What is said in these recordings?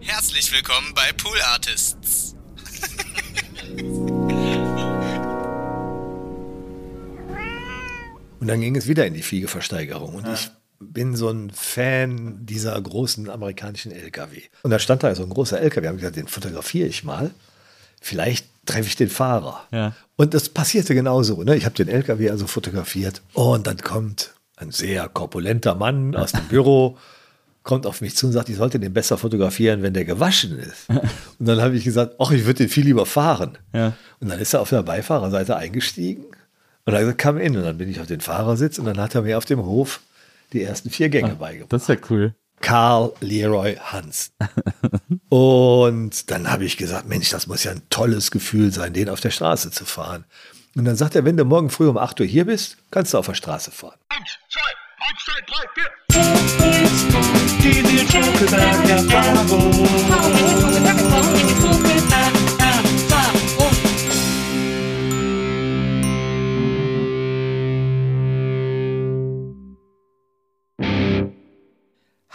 Herzlich willkommen bei Pool Artists. Und dann ging es wieder in die Fliegeversteigerung. Und ich bin so ein Fan dieser großen amerikanischen LKW. Und da stand da so ein großer LKW. Da habe ich gesagt, den fotografiere ich mal. Vielleicht treffe ich den Fahrer. Ja. Und das passierte genauso. Ne? Ich habe den LKW also fotografiert. Und dann kommt ein sehr korpulenter Mann aus dem Büro, kommt auf mich zu und sagt, ich sollte den besser fotografieren, wenn der gewaschen ist. Und dann habe ich gesagt, ach, ich würde den viel lieber fahren. Ja. Und dann ist er auf der Beifahrerseite eingestiegen und hat gesagt, komm in. Und dann bin ich auf den Fahrersitz und dann hat er mir auf dem Hof die ersten vier Gänge beigebracht. Das ist ja cool. Karl Leroy Hans. Und dann habe ich gesagt, Mensch, das muss ja ein tolles Gefühl sein, den auf der Straße zu fahren. Und dann sagt er, wenn du morgen früh um 8 Uhr hier bist, kannst du auf der Straße fahren. Eins, zwei, eins, zwei, drei, vier.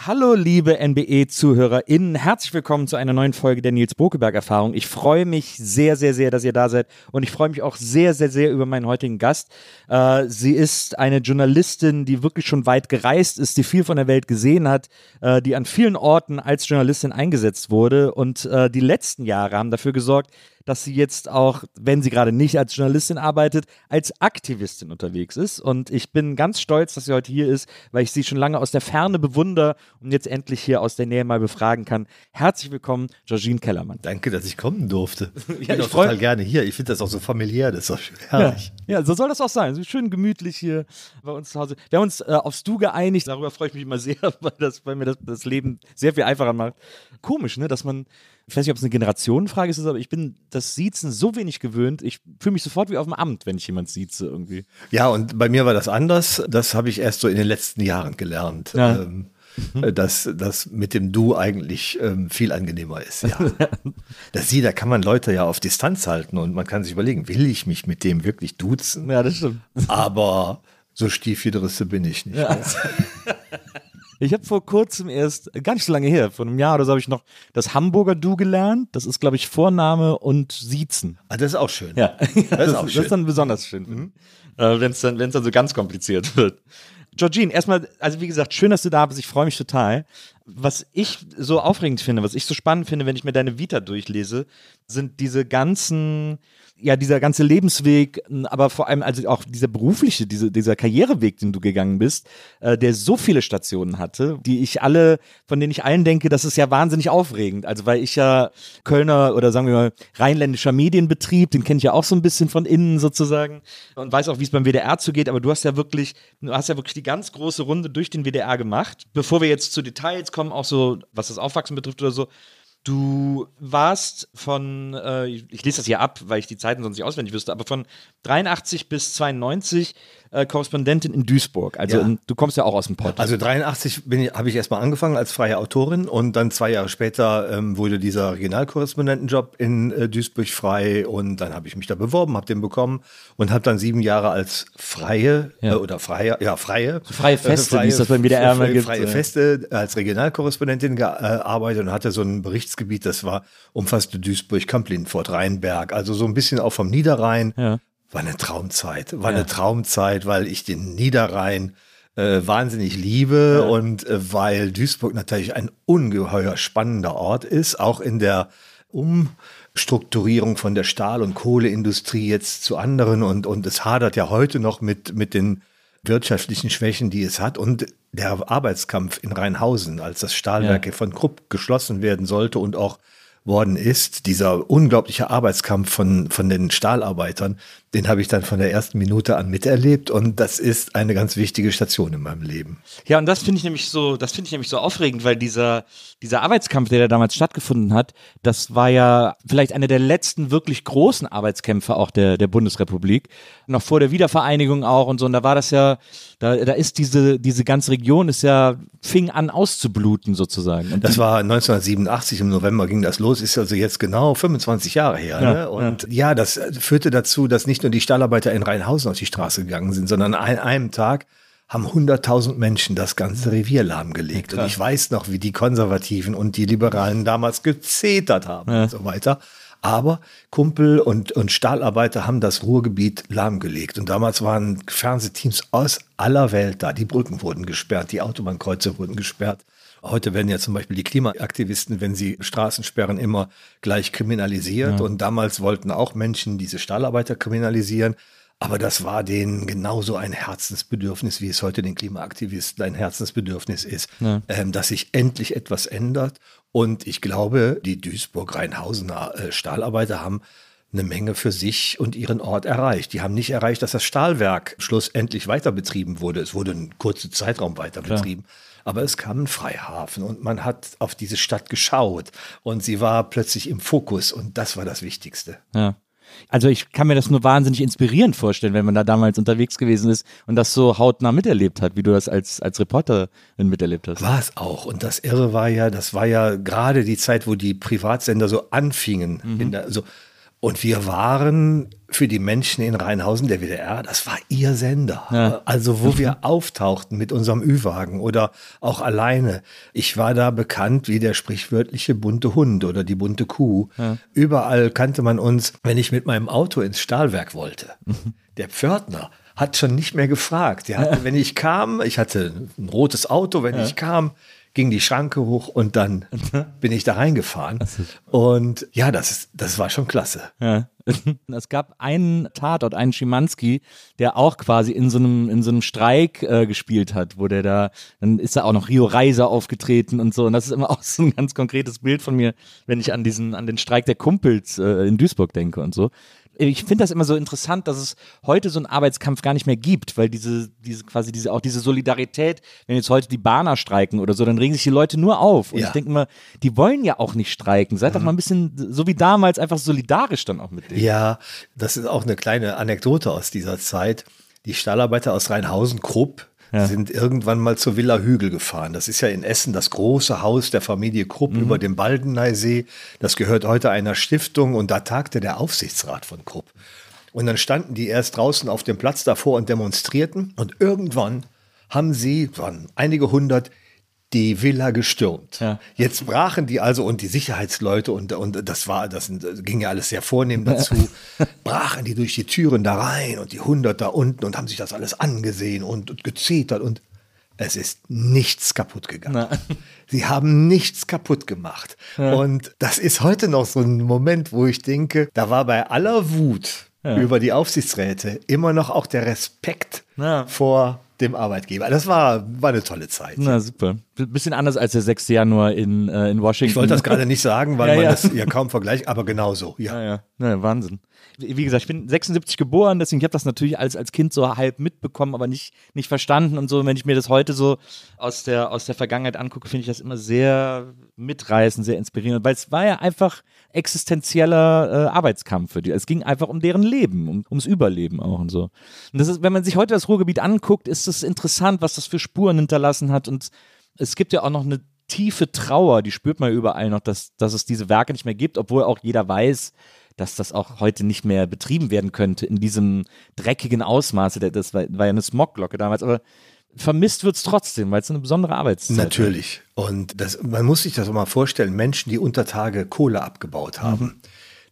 Hallo liebe NBE-ZuhörerInnen, herzlich willkommen zu einer neuen Folge der Nils Bokeberg-Erfahrung. Ich freue mich sehr, sehr, sehr, dass ihr da seid und ich freue mich auch sehr, sehr, sehr über meinen heutigen Gast. Äh, sie ist eine Journalistin, die wirklich schon weit gereist ist, die viel von der Welt gesehen hat, äh, die an vielen Orten als Journalistin eingesetzt wurde und äh, die letzten Jahre haben dafür gesorgt, dass sie jetzt auch, wenn sie gerade nicht als Journalistin arbeitet, als Aktivistin unterwegs ist. Und ich bin ganz stolz, dass sie heute hier ist, weil ich sie schon lange aus der Ferne bewundere und jetzt endlich hier aus der Nähe mal befragen kann. Herzlich willkommen, Georgine Kellermann. Danke, dass ich kommen durfte. Ich bin ich auch total gerne hier. Ich finde das auch so familiär, das ist doch schön Ja, herrlich. ja, so soll das auch sein. So schön gemütlich hier bei uns zu Hause. Wir haben uns äh, aufs Du geeinigt. Darüber freue ich mich immer sehr, weil, das, weil mir das, das Leben sehr viel einfacher macht. Komisch, ne, dass man, ich weiß nicht, ob es eine Generationenfrage ist, aber ich bin das Siezen so wenig gewöhnt. Ich fühle mich sofort wie auf dem Amt, wenn ich jemand sieze irgendwie. Ja, und bei mir war das anders. Das habe ich erst so in den letzten Jahren gelernt. Ja. Ähm, dass das mit dem Du eigentlich ähm, viel angenehmer ist. Ja. das Sie, da kann man Leute ja auf Distanz halten und man kann sich überlegen, will ich mich mit dem wirklich duzen? Ja, das stimmt. Aber so Stiefjederisse bin ich nicht. Ich habe vor kurzem erst, gar nicht so lange her, vor einem Jahr oder so, habe ich noch das Hamburger Du gelernt. Das ist, glaube ich, Vorname und Siezen. Ah, das ist auch schön. Ja, das, ist auch das ist schön. dann besonders schön, äh, wenn es dann, wenn's dann so ganz kompliziert wird. Georgine, erstmal, also wie gesagt, schön, dass du da bist. Ich freue mich total. Was ich so aufregend finde, was ich so spannend finde, wenn ich mir deine Vita durchlese, sind diese ganzen, ja, dieser ganze Lebensweg, aber vor allem also auch dieser berufliche, diese, dieser Karriereweg, den du gegangen bist, äh, der so viele Stationen hatte, die ich alle, von denen ich allen denke, das ist ja wahnsinnig aufregend. Also weil ich ja Kölner oder sagen wir mal rheinländischer Medienbetrieb, den kenne ich ja auch so ein bisschen von innen sozusagen und weiß auch, wie es beim WDR zugeht, aber du hast ja wirklich, du hast ja wirklich die ganz große Runde durch den WDR gemacht. Bevor wir jetzt zu Details kommen, auch so, was das Aufwachsen betrifft oder so, Du warst von, äh, ich, lese das hier ab, weil ich die Zeiten sonst nicht auswendig wüsste, aber von 83 bis 92 äh, Korrespondentin in Duisburg. Also Ja. in, du kommst ja auch aus dem Pott. Also 83 bin ich- habe ich erstmal angefangen als freie Autorin und dann zwei Jahre später ähm, wurde dieser Regionalkorrespondentenjob in äh, Duisburg frei und dann habe ich mich da beworben, habe den bekommen und habe dann sieben Jahre als freie Ja. äh, oder freie, ja freie, freie Feste, wie es das beim WDR freie, gibt, freie ja. Feste als Regionalkorrespondentin gearbeitet und hatte so ein Berichtsgebiet, das war umfasste Duisburg, Kamp-Lindfort, Rheinberg, also so ein bisschen auch vom Niederrhein. Ja. War eine Traumzeit, war Ja. eine Traumzeit, weil ich den Niederrhein äh, wahnsinnig liebe und äh, weil Duisburg natürlich ein ungeheuer spannender Ort ist, auch in der Umstrukturierung von der Stahl- und Kohleindustrie jetzt zu anderen und, und es hadert ja heute noch mit, mit den wirtschaftlichen Schwächen, die es hat und der Arbeitskampf in Rheinhausen, als das Stahlwerk Ja. von Krupp geschlossen werden sollte und auch worden ist, dieser unglaubliche Arbeitskampf von, von den Stahlarbeitern, den habe ich dann von der ersten Minute an miterlebt und das ist eine ganz wichtige Station in meinem Leben. Ja, und das finde ich nämlich so, das finde ich nämlich so aufregend, weil dieser, dieser Arbeitskampf, der da damals stattgefunden hat, das war ja vielleicht einer der letzten wirklich großen Arbeitskämpfe auch der, der Bundesrepublik. Noch vor der Wiedervereinigung auch und so. Und da war das ja, da, da ist diese, diese ganze Region ist ja, fing an auszubluten sozusagen. Und Das war 1987 im November ging das los, ist also jetzt genau 25 Jahre her. Ja, ne? Und ja. das führte dazu, dass nicht nur die Stahlarbeiter in Rheinhausen auf die Straße gegangen sind, sondern an einem Tag haben 100.000 Menschen das ganze Revier lahmgelegt. und ich weiß noch, wie die Konservativen und die Liberalen damals gezetert haben und so weiter. Aber Kumpel und, und Stahlarbeiter haben das Ruhrgebiet lahmgelegt. Und damals waren Fernsehteams aus aller Welt da. Die Brücken wurden gesperrt, die Autobahnkreuze wurden gesperrt. Heute werden ja zum Beispiel die Klimaaktivisten, wenn sie Straßen sperren, immer gleich kriminalisiert. Und damals wollten auch Menschen diese Stahlarbeiter kriminalisieren. Aber das war denen genauso ein Herzensbedürfnis, wie es heute den Klimaaktivisten ein Herzensbedürfnis ist, ähm, dass sich endlich etwas ändert. Und ich glaube, die Duisburg-Rheinhausener äh, Stahlarbeiter haben eine Menge für sich und ihren Ort erreicht. Die haben nicht erreicht, dass das Stahlwerk schlussendlich weiter betrieben wurde. Es wurde einen kurzen Zeitraum weiter betrieben. Aber es kam ein Freihafen und man hat auf diese Stadt geschaut und sie war plötzlich im Fokus und das war das Wichtigste. Ja. Also ich kann mir das nur wahnsinnig inspirierend vorstellen, wenn man da damals unterwegs gewesen ist und das so hautnah miterlebt hat, wie du das als, als Reporterin miterlebt hast. War es auch. Und das Irre war ja, das war ja gerade die Zeit, wo die Privatsender so anfingen. In der, so. Und wir waren für die Menschen in Rheinhausen, der WDR, das war ihr Sender. Ja. Also wo wir auftauchten mit unserem Ü-Wagen oder auch alleine. Ich war da bekannt wie der sprichwörtliche bunte Hund oder die bunte Kuh. Überall kannte man uns, wenn ich mit meinem Auto ins Stahlwerk wollte. Der Pförtner hat schon nicht mehr gefragt. Hatte, wenn ich kam, ich hatte ein rotes Auto, wenn ich kam, ging die Schranke hoch und dann bin ich da reingefahren. Und ja, das, ist, das war schon klasse. Ja. Es gab einen Tatort, einen Schimanski, der auch quasi in so einem, in so einem Streik äh, gespielt hat, wo der da, dann ist da auch noch Rio Reiser aufgetreten und so. Und das ist immer auch so ein ganz konkretes Bild von mir, wenn ich an diesen, an den Streik der Kumpels äh, in Duisburg denke und so. Ich finde das immer so interessant, dass es heute so einen Arbeitskampf gar nicht mehr gibt, weil diese, diese quasi diese auch diese Solidarität, wenn jetzt heute die Bahner streiken oder so, dann regen sich die Leute nur auf. Und Ja. ich denke immer, die wollen ja auch nicht streiken. Seid doch mal ein bisschen so wie damals einfach solidarisch dann auch mit denen. Ja, das ist auch eine kleine Anekdote aus dieser Zeit. Die Stahlarbeiter aus Rheinhausen, Krupp, sind irgendwann mal zur Villa Hügel gefahren. Das ist ja in Essen das große Haus der Familie Krupp über dem Baldeneysee. Das gehört heute einer Stiftung und da tagte der Aufsichtsrat von Krupp. Und dann standen die erst draußen auf dem Platz davor und demonstrierten. Und irgendwann haben sie, waren einige hundert, die Villa gestürmt. Ja. Jetzt brachen die also und die Sicherheitsleute und, und das war, das ging ja alles sehr vornehm dazu, brachen die durch die Türen da rein und die hundert da unten und haben sich das alles angesehen und, und gezetert und es ist nichts kaputt gegangen. Sie haben nichts kaputt gemacht. Und das ist heute noch so ein Moment, wo ich denke, da war bei aller Wut über die Aufsichtsräte immer noch auch der Respekt Ja. vor dem Arbeitgeber. Das war, war eine tolle Zeit. Na super. B bisschen anders als der 6. Januar in, äh, in Washington. Ich wollte das gerade nicht sagen, weil Ja, man ja. das ja kaum vergleicht, aber genau so. Ja. Ja, ja. ja Wahnsinn. Wie gesagt, ich bin 76 geboren, deswegen ich habe das natürlich als, als Kind so halb mitbekommen, aber nicht, nicht verstanden und so. Wenn ich mir das heute so aus der, aus der Vergangenheit angucke, finde ich das immer sehr mitreißend, sehr inspirierend, weil es war ja einfach existenzieller äh, Arbeitskampf für die. Es ging einfach um deren Leben, um, ums Überleben auch und so. Und das ist, wenn man sich heute das Ruhrgebiet anguckt, ist es interessant, was das für Spuren hinterlassen hat und es gibt ja auch noch eine tiefe Trauer, die spürt man überall noch, dass, dass es diese Werke nicht mehr gibt, obwohl auch jeder weiß, dass das auch heute nicht mehr betrieben werden könnte in diesem dreckigen Ausmaße. Das war, war ja eine Smogglocke damals, aber vermisst wird es trotzdem, weil es eine besondere Arbeitszeit war. Natürlich. Und das, man muss sich das mal vorstellen, Menschen, die unter Tage Kohle abgebaut haben,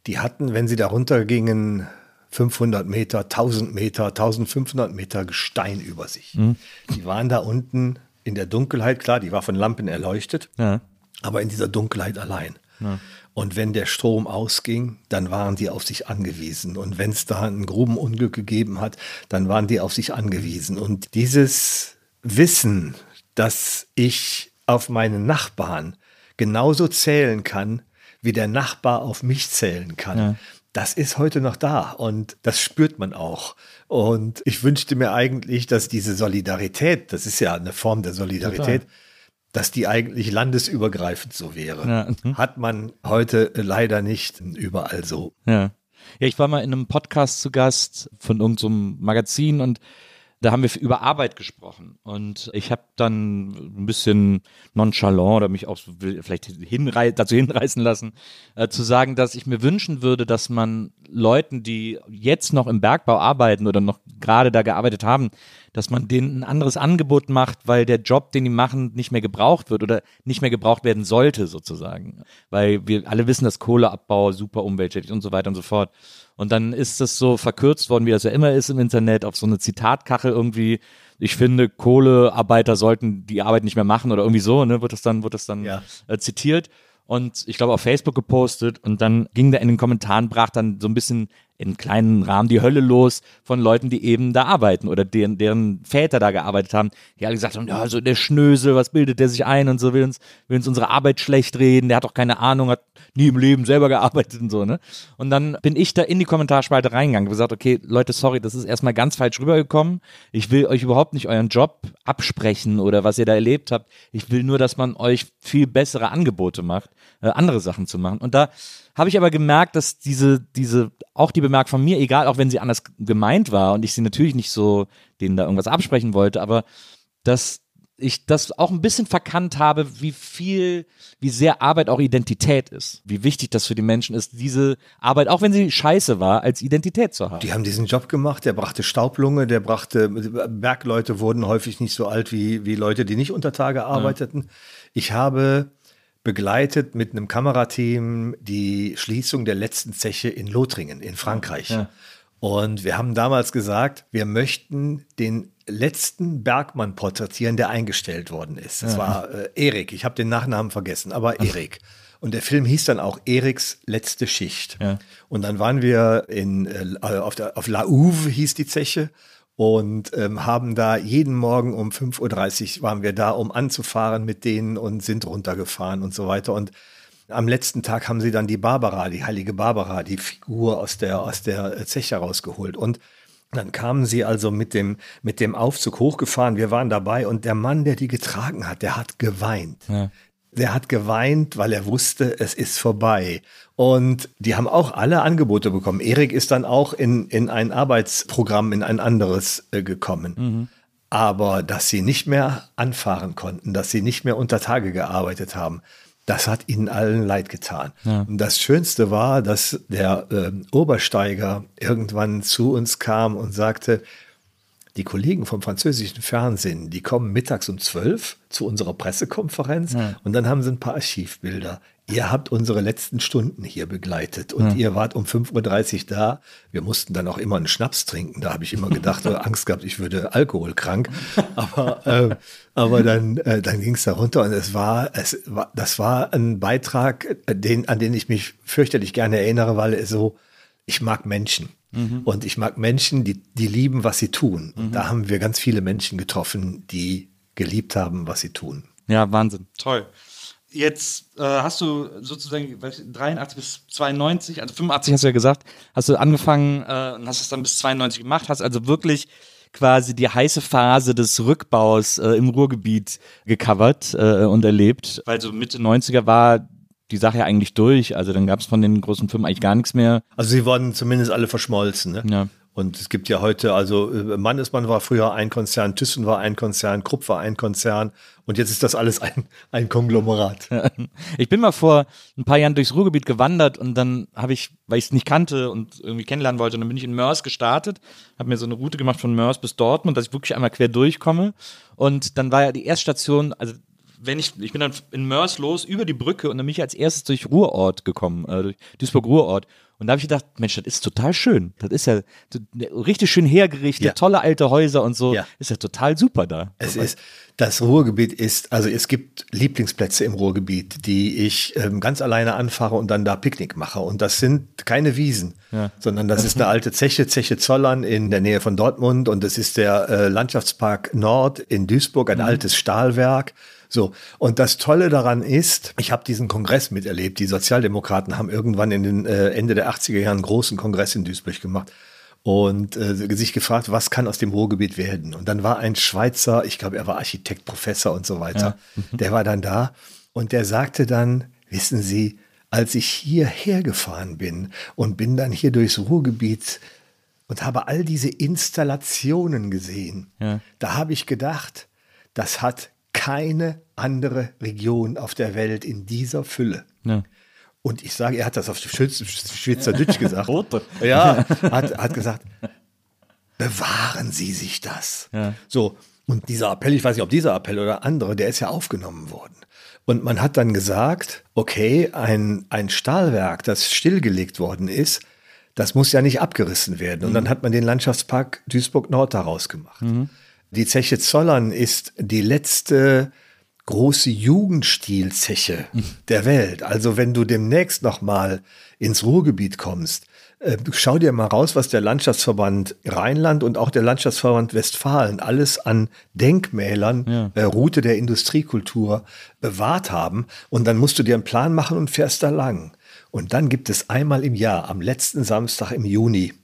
die hatten, wenn sie da runtergingen, 500 Meter, 1000 Meter, 1500 Meter Gestein über sich. Die waren da unten in der Dunkelheit, klar, die war von Lampen erleuchtet, Ja. aber in dieser Dunkelheit allein. Und wenn der Strom ausging, dann waren die auf sich angewiesen. Und wenn es da ein Grubenunglück gegeben hat, dann waren die auf sich angewiesen. Und dieses Wissen, dass ich auf meinen Nachbarn genauso zählen kann, wie der Nachbar auf mich zählen kann. Das ist heute noch da und das spürt man auch. Und ich wünschte mir eigentlich, dass diese Solidarität, das ist ja eine Form der Solidarität, dass die eigentlich landesübergreifend so wäre. Ja. Hat man heute leider nicht überall so. Ja. Ja, ich war mal in einem Podcast zu Gast von irgendeinem Magazin und da haben wir über Arbeit gesprochen. Und ich habe dann ein bisschen nonchalant oder mich auch so vielleicht hinrei dazu hinreißen lassen, äh, zu sagen, dass ich mir wünschen würde, dass man Leuten, die jetzt noch im Bergbau arbeiten oder noch gerade da gearbeitet haben, dass man denen ein anderes Angebot macht, weil der Job, den die machen, nicht mehr gebraucht wird oder nicht mehr gebraucht werden sollte, sozusagen. Weil wir alle wissen, dass Kohleabbau super umweltschädlich und so weiter und so fort. Und dann ist das so verkürzt worden, wie das ja immer ist im Internet, auf so eine Zitatkachel irgendwie. Ich finde, Kohlearbeiter sollten die Arbeit nicht mehr machen oder irgendwie so, ne, wird das dann, wird das dann Ja. äh, zitiert und ich glaube auf Facebook gepostet und dann ging da in den Kommentaren, brach dann so ein bisschen in kleinen Rahmen die Hölle los von Leuten, die eben da arbeiten oder deren, deren Väter da gearbeitet haben, die alle gesagt haben, ja, so der Schnösel, was bildet der sich ein und so, will uns, will uns unsere Arbeit schlecht reden, der hat doch keine Ahnung, hat nie im Leben selber gearbeitet und so, ne? Und dann bin ich da in die Kommentarspalte reingegangen und gesagt, okay, Leute, sorry, das ist erstmal ganz falsch rübergekommen. Ich will euch überhaupt nicht euren Job absprechen oder was ihr da erlebt habt. Ich will nur, dass man euch viel bessere Angebote macht, äh, andere Sachen zu machen. Und da habe ich aber gemerkt, dass diese, diese, auch die Bemerkung von mir, egal, auch wenn sie anders gemeint war und ich sie natürlich nicht so denen da irgendwas absprechen wollte, aber dass ich das auch ein bisschen verkannt habe, wie viel, wie sehr Arbeit auch Identität ist. Wie wichtig das für die Menschen ist, diese Arbeit, auch wenn sie scheiße war, als Identität zu haben. Die haben diesen Job gemacht, der brachte Staublunge, der brachte, Bergleute wurden häufig nicht so alt wie, wie Leute, die nicht unter Tage arbeiteten. Ich habe begleitet mit einem Kamerateam die Schließung der letzten Zeche in Lothringen in Frankreich. Ja. Und wir haben damals gesagt, wir möchten den letzten Bergmann porträtieren, der eingestellt worden ist. Das war äh, Erik, ich habe den Nachnamen vergessen, aber Erik. Und der Film hieß dann auch Eriks letzte Schicht. Ja. Und dann waren wir in, äh, auf, der, auf La Ouve hieß die Zeche und ähm, haben da jeden Morgen um 5.30 Uhr waren wir da, um anzufahren mit denen und sind runtergefahren und so weiter. Und am letzten Tag haben sie dann die Barbara, die heilige Barbara, die Figur aus der, aus der Zeche rausgeholt. Und dann kamen sie also mit dem, mit dem Aufzug hochgefahren. Wir waren dabei und der Mann, der die getragen hat, der hat geweint. Der hat geweint, weil er wusste, es ist vorbei. Und die haben auch alle Angebote bekommen. Erik ist dann auch in, in ein Arbeitsprogramm, in ein anderes äh, gekommen. Aber dass sie nicht mehr anfahren konnten, dass sie nicht mehr unter Tage gearbeitet haben, das hat ihnen allen leid getan. Und das Schönste war, dass der ähm, Obersteiger irgendwann zu uns kam und sagte, die Kollegen vom französischen Fernsehen, die kommen mittags um 12 zu unserer Pressekonferenz und dann haben sie ein paar Archivbilder. Ihr habt unsere letzten Stunden hier begleitet und ihr wart um 5.30 Uhr da. Wir mussten dann auch immer einen Schnaps trinken. Da habe ich immer gedacht oder Angst gehabt, ich würde alkoholkrank. Aber, äh, aber dann, äh, dann ging es da runter und es war, es war, das war ein Beitrag, äh, den, an den ich mich fürchterlich gerne erinnere, weil es so, ich mag Menschen. Und ich mag Menschen, die, die lieben, was sie tun. Und da haben wir ganz viele Menschen getroffen, die geliebt haben, was sie tun. Ja, Wahnsinn. Toll. Jetzt äh, hast du sozusagen weiß ich, 83 bis 92, also 85 hast du ja gesagt, hast du angefangen äh, und hast es dann bis 92 gemacht, hast also wirklich quasi die heiße Phase des Rückbaus äh, im Ruhrgebiet gecovert äh, und erlebt, weil so Mitte 90er war die Sache ja eigentlich durch, also dann gab es von den großen Firmen eigentlich gar nichts mehr. Also sie wurden zumindest alle verschmolzen. Ne? Ja. Und es gibt ja heute, also äh, Mannesmann war früher ein Konzern, Thyssen war ein Konzern, Krupp war ein Konzern und jetzt ist das alles ein, ein Konglomerat. Ich bin mal vor ein paar Jahren durchs Ruhrgebiet gewandert und dann habe ich, weil ich es nicht kannte und irgendwie kennenlernen wollte, dann bin ich in Mörs gestartet, habe mir so eine Route gemacht von Mörs bis Dortmund, dass ich wirklich einmal quer durchkomme. Und dann war ja die Erststation, also wenn ich, ich bin dann in Mörs los über die Brücke und dann bin ich als erstes durch Ruhrort gekommen, äh, durch Duisburg-Ruhrort. Und da habe ich gedacht, Mensch, das ist total schön. Das ist ja richtig schön hergerichtet, Ja. tolle alte Häuser und so. Ja. Ist ja total super da. Es ist, das Ruhrgebiet ist, also es gibt Lieblingsplätze im Ruhrgebiet, die ich ähm, ganz alleine anfahre und dann da Picknick mache. Und das sind keine Wiesen, sondern das ist eine alte Zeche, Zeche Zollern in der Nähe von Dortmund und das ist der äh, Landschaftspark Nord in Duisburg, ein altes Stahlwerk. So, und das Tolle daran ist, ich habe diesen Kongress miterlebt. Die Sozialdemokraten haben irgendwann in den äh, Ende der 80er Jahren einen großen Kongress in Duisburg gemacht und äh, sich gefragt, was kann aus dem Ruhrgebiet werden. Und dann war ein Schweizer, ich glaube, er war Architekt, Professor und so weiter, der war dann da und der sagte dann, wissen Sie, als ich hierher gefahren bin und bin dann hier durchs Ruhrgebiet und habe all diese Installationen gesehen, Ja. da habe ich gedacht, das hat keine andere Region auf der Welt in dieser Fülle. Ja. Und ich sage, er hat das auf Schweiz- Schweizerdeutsch gesagt. Rote. Ja, hat, hat gesagt, bewahren Sie sich das. Ja. So, und dieser Appell, ich weiß nicht, ob dieser Appell oder andere, der ist ja aufgenommen worden. Und man hat dann gesagt, okay, ein, ein Stahlwerk, das stillgelegt worden ist, das muss ja nicht abgerissen werden. Und dann hat man den Landschaftspark Duisburg-Nord daraus gemacht. Die Zeche Zollern ist die letzte große Jugendstilzeche der Welt. Also wenn du demnächst noch mal ins Ruhrgebiet kommst, äh, schau dir mal raus, was der Landschaftsverband Rheinland und auch der Landschaftsverband Westfalen alles an Denkmälern, äh, Route der Industriekultur bewahrt haben. Und dann musst du dir einen Plan machen und fährst da lang. Und dann gibt es einmal im Jahr, am letzten Samstag im Juni,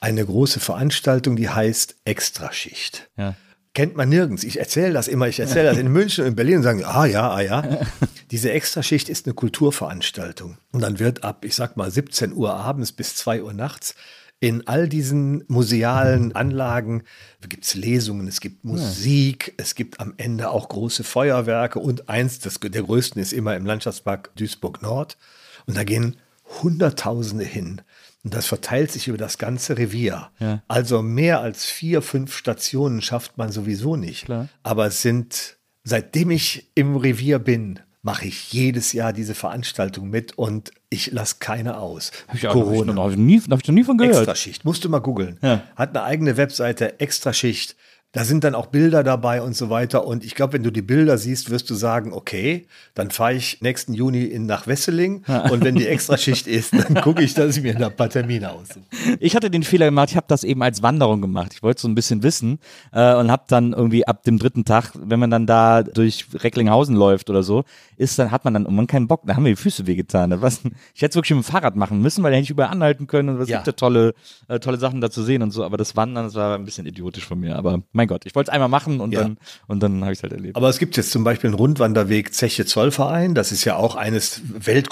eine große Veranstaltung, die heißt Extraschicht. Ja. Kennt man nirgends. Ich erzähle das immer. Ich erzähle das in München und in Berlin und sagen, ah ja, ah ja. Diese Extraschicht ist eine Kulturveranstaltung. Und dann wird ab, ich sag mal, 17 Uhr abends bis 2 Uhr nachts in all diesen musealen Anlagen gibt es Lesungen, es gibt Musik, es gibt am Ende auch große Feuerwerke und eins, das, der größten ist immer im Landschaftspark Duisburg-Nord. Und da gehen Hunderttausende hin. Und das verteilt sich über das ganze Revier. Ja. Also mehr als vier, fünf Stationen schafft man sowieso nicht. Klar. Aber es sind, seitdem ich im Revier bin, mache ich jedes Jahr diese Veranstaltung mit und ich lasse keine aus. Hab ich, auch, hab ich, noch, hab ich, nie, hab ich noch nie von gehört. Extraschicht, musst du mal googeln. Ja. Hat eine eigene Webseite, Extraschicht. Da sind dann auch Bilder dabei und so weiter. Und ich glaube, wenn du die Bilder siehst, wirst du sagen, okay, dann fahre ich nächsten Juni in, nach Wesseling. Und wenn die Extraschicht ist, dann gucke ich, dass ich mir ein paar Termine aussuche. Ich hatte den Fehler gemacht, ich habe das eben als Wanderung gemacht. Ich wollte so ein bisschen wissen äh, und habe dann irgendwie ab dem dritten Tag, wenn man dann da durch Recklinghausen läuft oder so, ist dann hat man dann irgendwann keinen Bock. Da haben mir die Füße wehgetan. Da war's- Ich hätte es wirklich mit dem Fahrrad machen müssen, weil da hätte ich überall anhalten können und es Ja. gibt ja tolle, äh, tolle Sachen da zu sehen und so. Aber das Wandern, das war ein bisschen idiotisch von mir. Aber mein Gott, ich wollte es einmal machen und Ja. dann und dann habe ich es halt erlebt. Aber es gibt jetzt zum Beispiel einen Rundwanderweg Zeche Zollverein. Das ist ja auch eines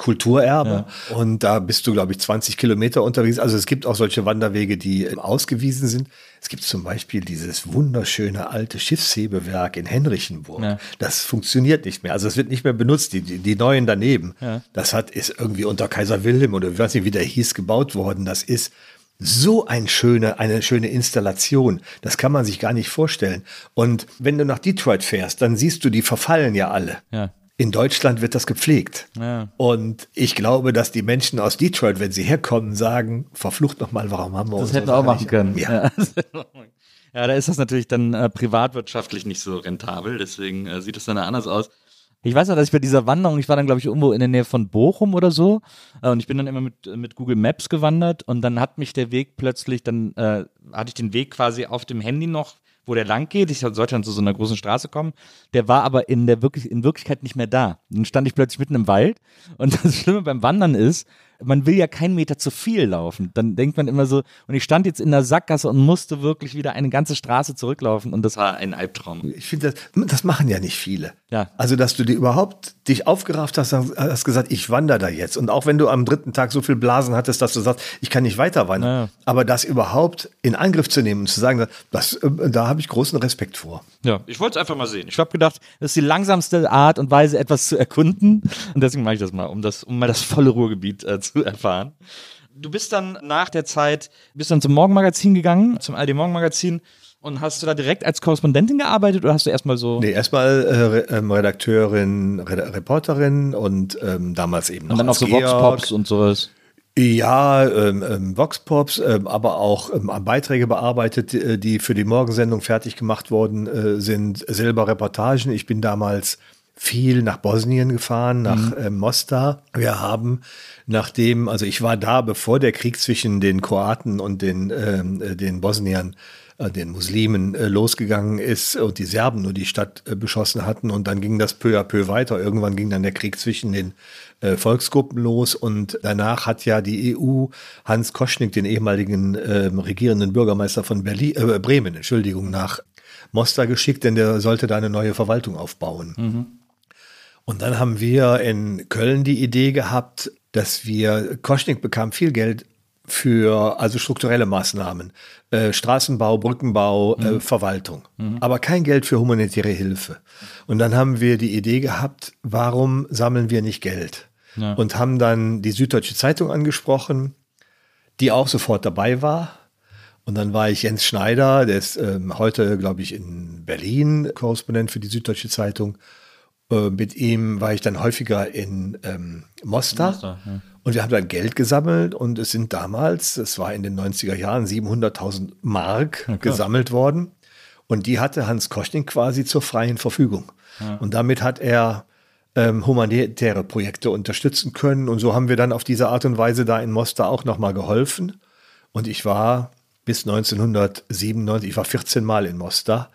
Weltkulturerbe. Und da bist du, glaube ich, 20 Kilometer unterwegs. Also es gibt auch solche Wanderwege, die ähm, ausgewiesen sind. Es gibt zum Beispiel dieses wunderschöne alte Schiffshebewerk in Henrichenburg. Ja. Das funktioniert nicht mehr. Also es wird nicht mehr benutzt. Die, die, die neuen daneben. Ja. Das hat, ist irgendwie unter Kaiser Wilhelm oder ich weiß nicht, wie der hieß, gebaut worden. Das ist so ein schöne, eine schöne Installation. Das kann man sich gar nicht vorstellen. Und wenn du nach Detroit fährst, dann siehst du, die verfallen ja alle. Ja. In Deutschland wird das gepflegt. Ja. Und ich glaube, dass die Menschen aus Detroit, wenn sie herkommen, sagen, verflucht nochmal, warum haben wir Das uns hätten wir auch machen können. Ja. Ja, da ist das natürlich dann äh, privatwirtschaftlich nicht so rentabel, deswegen äh, sieht es dann anders aus. Ich weiß noch, dass ich bei dieser Wanderung, ich war dann, glaube ich, irgendwo in der Nähe von Bochum oder so, äh, und ich bin dann immer mit, mit Google Maps gewandert und dann hat mich der Weg plötzlich, dann äh, hatte ich den Weg quasi auf dem Handy noch, wo der lang geht. Ich sollte dann zu so einer großen Straße kommen. Der war aber in der wirklich, in Wirklichkeit nicht mehr da. Dann stand ich plötzlich mitten im Wald und das Schlimme beim Wandern ist, man will ja keinen Meter zu viel laufen. Dann denkt man immer so, und ich stand jetzt in der Sackgasse und musste wirklich wieder eine ganze Straße zurücklaufen und das war ein Albtraum. Ich finde, das, das machen ja nicht viele. Ja. Also, dass du dir überhaupt dich aufgerafft hast, hast gesagt, ich wandere da jetzt. Und auch wenn du am dritten Tag so viel Blasen hattest, dass du sagst, ich kann nicht weiter wandern. Ja. Aber das überhaupt in Angriff zu nehmen und zu sagen, das, äh, da habe ich großen Respekt vor. Ja, ich wollte es einfach mal sehen. Ich habe gedacht, das ist die langsamste Art und Weise, etwas zu erkunden. Und deswegen mache ich das mal, um das, um mal das volle Ruhrgebiet äh, zu erfahren. Du bist dann nach der Zeit, bist dann zum Morgenmagazin gegangen, zum ARD Morgenmagazin. Und hast du da direkt als Korrespondentin gearbeitet oder hast du erstmal so. Nee, erstmal äh, ähm, Redakteurin, Re Reporterin und ähm, damals eben noch und dann auch so. Vox-Pops und sowas. Ja, ähm, ähm, Voxpops, ähm, aber auch ähm, Beiträge bearbeitet, äh, die für die Morgensendung fertig gemacht worden äh, sind, selber Reportagen. Ich bin damals viel nach Bosnien gefahren, nach ähm, Mostar. Wir haben, nachdem, also ich war da, bevor der Krieg zwischen den Kroaten und den, ähm, äh, den Bosniern äh, den Muslimen äh, losgegangen ist und die Serben nur die Stadt äh, beschossen hatten und dann ging das peu à peu weiter. Irgendwann ging dann der Krieg zwischen den äh, Volksgruppen los und danach hat ja die EU Hans Koschnik, den ehemaligen ähm, regierenden Bürgermeister von Berlin, äh, Bremen, Entschuldigung, nach Mostar geschickt, denn der sollte da eine neue Verwaltung aufbauen. Und dann haben wir in Köln die Idee gehabt, dass wir, Koschnik bekam viel Geld für also strukturelle Maßnahmen, äh, Straßenbau, Brückenbau, äh, Verwaltung, aber kein Geld für humanitäre Hilfe. Und dann haben wir die Idee gehabt, warum sammeln wir nicht Geld? Ja. und haben dann die Süddeutsche Zeitung angesprochen, die auch sofort dabei war. Und dann war ich Jens Schneider, der ist ähm, heute, glaube ich, in Berlin Korrespondent für die Süddeutsche Zeitung. Äh, mit ihm war ich dann häufiger in ähm, Mostar. Mostar, ja. Und wir haben dann Geld gesammelt und es sind damals, es war in den 90er Jahren, 700.000 Mark gesammelt worden. Und die hatte Hans Koschning quasi zur freien Verfügung. Und damit hat er ähm, humanitäre Projekte unterstützen können. Und so haben wir dann auf diese Art und Weise da in Mostar auch nochmal geholfen. Und ich war bis 1997, ich war 14 Mal in Mostar.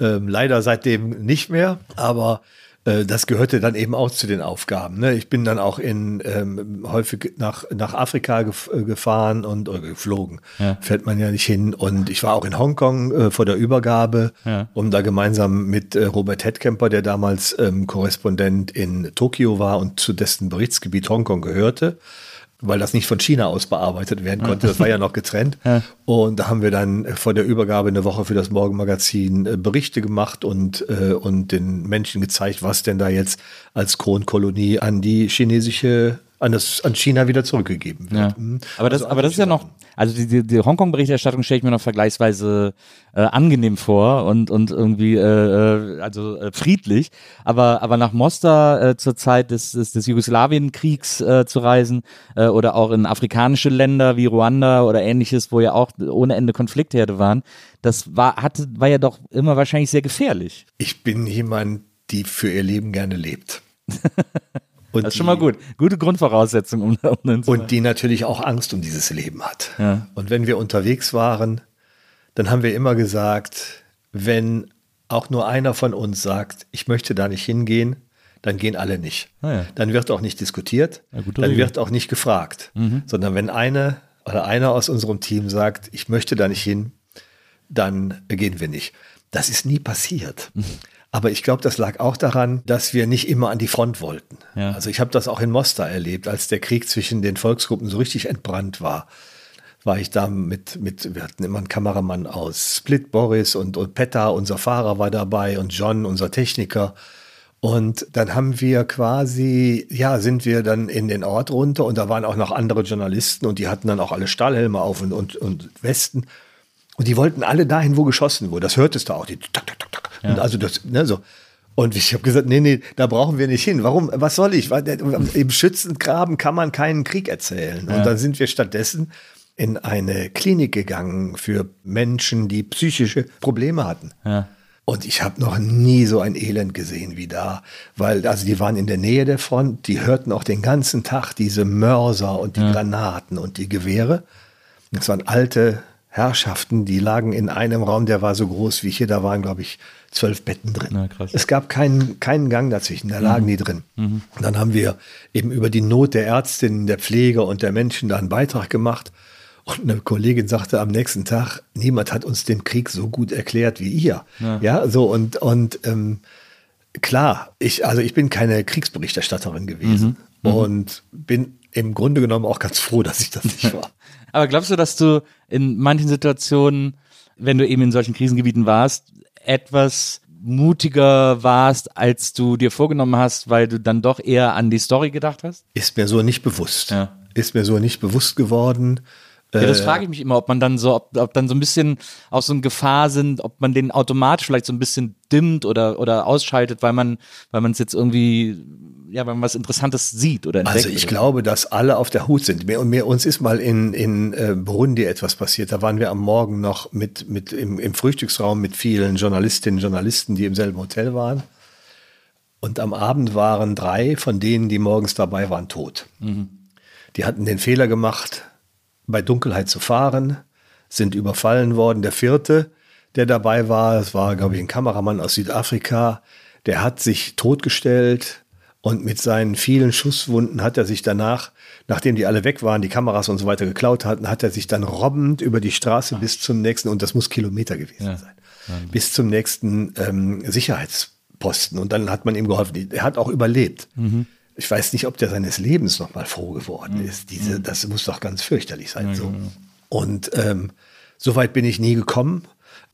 Ähm, leider seitdem nicht mehr, aber äh, das gehörte dann eben auch zu den Aufgaben. Ne? Ich bin dann auch in ähm, häufig nach, nach Afrika gef äh, gefahren und oder geflogen. Ja. Fährt man ja nicht hin. Und ich war auch in Hongkong äh, vor der Übergabe, Ja. um da gemeinsam mit äh, Robert Hedkemper, der damals ähm, Korrespondent in Tokio war und zu dessen Berichtsgebiet Hongkong gehörte, weil das nicht von China aus bearbeitet werden konnte. Das war ja noch getrennt. Und da haben wir dann vor der Übergabe eine Woche für das Morgenmagazin äh, Berichte gemacht und, äh, und den Menschen gezeigt, was denn da jetzt als Kronkolonie an die chinesische, an, das, an China wieder zurückgegeben wird. Ja. Mhm. Aber das, Also aber das ist ja noch, also die, die, die Hongkong-Berichterstattung stelle ich mir noch vergleichsweise äh, angenehm vor und, und irgendwie äh, äh, also äh, friedlich. Aber, aber nach Mostar äh, zur Zeit des, des, des Jugoslawienkriegs äh, zu reisen äh, oder auch in afrikanische Länder wie Ruanda oder ähnliches, wo ja auch ohne Ende Konfliktherde waren, das war, hatte, war ja doch immer wahrscheinlich sehr gefährlich. Ich bin jemand, die für ihr Leben gerne lebt. Und Das ist schon mal gut. Gute Grundvoraussetzung, um, um Und die natürlich auch Angst um dieses Leben hat. Ja. Und wenn wir unterwegs waren, dann haben wir immer gesagt, wenn auch nur einer von uns sagt, ich möchte da nicht hingehen, dann gehen alle nicht. Ah ja. Dann wird auch nicht diskutiert, Ja, dann wird auch nicht gefragt, Mhm. sondern wenn eine oder einer aus unserem Team sagt, ich möchte da nicht hin, dann gehen wir nicht. Das ist nie passiert. Aber ich glaube, das lag auch daran, dass wir nicht immer an die Front wollten. Ja. Also ich habe das auch in Mostar erlebt, als der Krieg zwischen den Volksgruppen so richtig entbrannt war. War ich da mit, mit, wir hatten immer einen Kameramann aus Split, Boris und, und Petta, unser Fahrer war dabei und John, unser Techniker. Und dann haben wir quasi, ja, sind wir dann in den Ort runter und da waren auch noch andere Journalisten und die hatten dann auch alle Stahlhelme auf und, und, und Westen. Und die wollten alle dahin, wo geschossen wurde. Das hörtest du auch. Die tak, tak, tak, tak. Und also das, ne, so. Und ich habe gesagt, nee, nee, da brauchen wir nicht hin. Warum? Was soll ich? Der- Im Schützengraben kann man keinen Krieg erzählen. Und dann sind wir stattdessen in eine Klinik gegangen für Menschen, die psychische Probleme hatten. Ja. Und ich habe noch nie so ein Elend gesehen wie da, weil also die waren in der Nähe der Front, die hörten auch den ganzen Tag diese Mörser und die Granaten und die Gewehre. Das waren alte Herrschaften, die lagen in einem Raum, der war so groß wie hier, da waren glaube ich zwölf Betten drin. Na. Es gab keinen, keinen Gang dazwischen, da lagen die drin. Und dann haben wir eben über die Not der Ärztinnen, der Pfleger und der Menschen da einen Beitrag gemacht. Und eine Kollegin sagte am nächsten Tag, niemand hat uns den Krieg so gut erklärt wie ihr. Ja, so und, und ähm, klar, ich, also ich bin keine Kriegsberichterstatterin gewesen und bin im Grunde genommen auch ganz froh, dass ich das nicht war. Aber glaubst du, dass du in manchen Situationen, wenn du eben in solchen Krisengebieten warst, etwas mutiger warst, als du dir vorgenommen hast, weil du dann doch eher an die Story gedacht hast? Ist mir so nicht bewusst. Ja. Ist mir so nicht bewusst geworden. Ja, das frage ich mich immer, ob man dann so, ob, ob dann so ein bisschen auch so eine Gefahr sind, ob man den automatisch vielleicht so ein bisschen dimmt oder, oder ausschaltet, weil man, weil man es jetzt irgendwie, ja, weil man was Interessantes sieht oder entdeckt. Also ich glaube, dass alle auf der Hut sind. Mir, und mir, uns ist mal in, in äh, Burundi etwas passiert. Da waren wir am Morgen noch mit, mit im, im Frühstücksraum mit vielen Journalistinnen und Journalisten, die im selben Hotel waren. Und am Abend waren drei von denen, die morgens dabei waren, tot. Die hatten den Fehler gemacht, bei Dunkelheit zu fahren, sind überfallen worden. Der vierte, der dabei war, das war, glaube ich, ein Kameramann aus Südafrika, der hat sich totgestellt und mit seinen vielen Schusswunden hat er sich danach, nachdem die alle weg waren, die Kameras und so weiter geklaut hatten, hat er sich dann robbend über die Straße bis zum nächsten, und das muss Kilometer gewesen sein, bis zum nächsten ähm, Sicherheitsposten. Und dann hat man ihm geholfen. Er hat auch überlebt. Ich weiß nicht, ob der seines Lebens noch mal froh geworden ist. Diese, das muss doch ganz fürchterlich sein. so. Und ähm, so weit bin ich nie gekommen.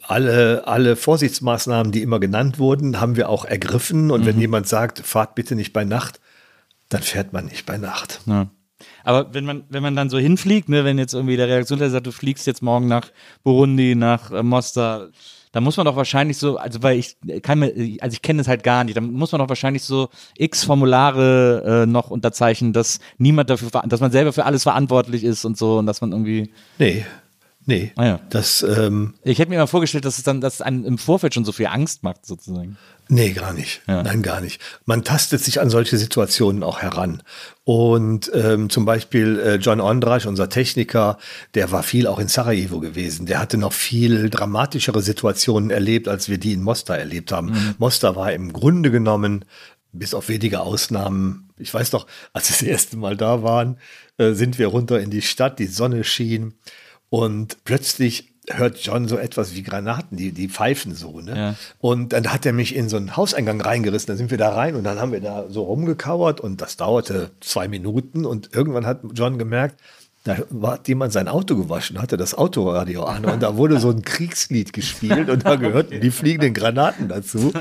Alle, alle Vorsichtsmaßnahmen, die immer genannt wurden, haben wir auch ergriffen. Und wenn jemand sagt, fahrt bitte nicht bei Nacht, dann fährt man nicht bei Nacht. Ja. Aber wenn man, wenn man dann so hinfliegt, ne, wenn jetzt irgendwie der Redaktionsleiter sagt, du fliegst jetzt morgen nach Burundi, nach äh, Mostar, da muss man doch wahrscheinlich so, also weil ich kann mir, also ich kenne es halt gar nicht, da muss man doch wahrscheinlich so x Formulare äh, noch unterzeichnen, dass niemand dafür, dass man selber für alles verantwortlich ist und so und dass man irgendwie. Nee, nee. Ah ja. Das, ähm, Ich hätte mir immer vorgestellt, dass es dann, dass es einem im Vorfeld schon so viel Angst macht, sozusagen. Nee, gar nicht. Ja. Nein, gar nicht. Man tastet sich an solche Situationen auch heran. Und ähm, zum Beispiel äh, John Ondrasch, unser Techniker, der war viel auch in Sarajevo gewesen. Der hatte noch viel dramatischere Situationen erlebt, als wir die in Mostar erlebt haben. Mostar war im Grunde genommen, bis auf wenige Ausnahmen, ich weiß noch, als wir das erste Mal da waren, äh, sind wir runter in die Stadt, die Sonne schien und plötzlich hört John so etwas wie Granaten, die, die pfeifen so. Ne? Ja. Und dann hat er mich in so einen Hauseingang reingerissen. Dann sind wir da rein und dann haben wir da so rumgekauert und das dauerte zwei Minuten. Und irgendwann hat John gemerkt, da war- hat jemand sein Auto gewaschen, hatte das Autoradio an und da wurde so ein Kriegslied gespielt und da gehörten die fliegenden Granaten dazu.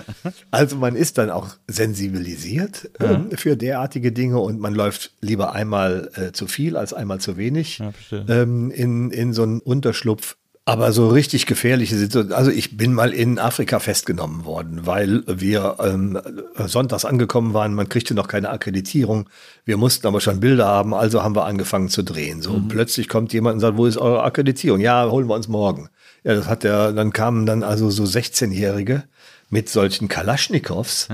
Also man ist dann auch sensibilisiert ähm, für derartige Dinge und man läuft lieber einmal äh, zu viel als einmal zu wenig verstehe. ähm, in, in so einen Unterschlupf. Aber so richtig gefährliche Situationen. Also ich bin mal in Afrika festgenommen worden, weil wir ähm, sonntags angekommen waren. Man kriegte noch keine Akkreditierung. Wir mussten aber schon Bilder haben, also haben wir angefangen zu drehen. So plötzlich kommt jemand und sagt, wo ist eure Akkreditierung? Ja, holen wir uns morgen. Ja, das hat der. Dann kamen dann also so 16-Jährige mit solchen Kalaschnikows.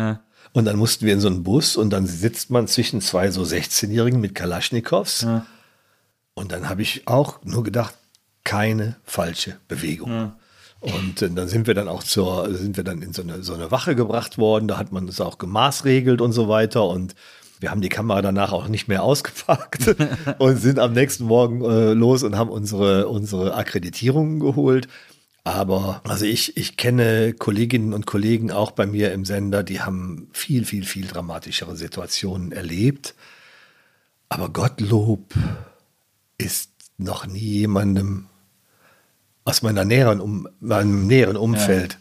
Und dann mussten wir in so einen Bus und dann sitzt man zwischen zwei so 16-Jährigen mit Kalaschnikows. Und dann habe ich auch nur gedacht, keine falsche Bewegung. Und äh, dann sind wir dann auch zur, sind wir dann in so eine, so eine Wache gebracht worden. Da hat man das auch gemaßregelt und so weiter. Und wir haben die Kamera danach auch nicht mehr ausgepackt und sind am nächsten Morgen äh, los und haben unsere, unsere Akkreditierungen geholt. Aber also ich, ich kenne Kolleginnen und Kollegen auch bei mir im Sender, die haben viel, viel, viel dramatischere Situationen erlebt. Aber Gottlob ist noch nie jemandem aus meiner näheren um, meinem näheren Umfeld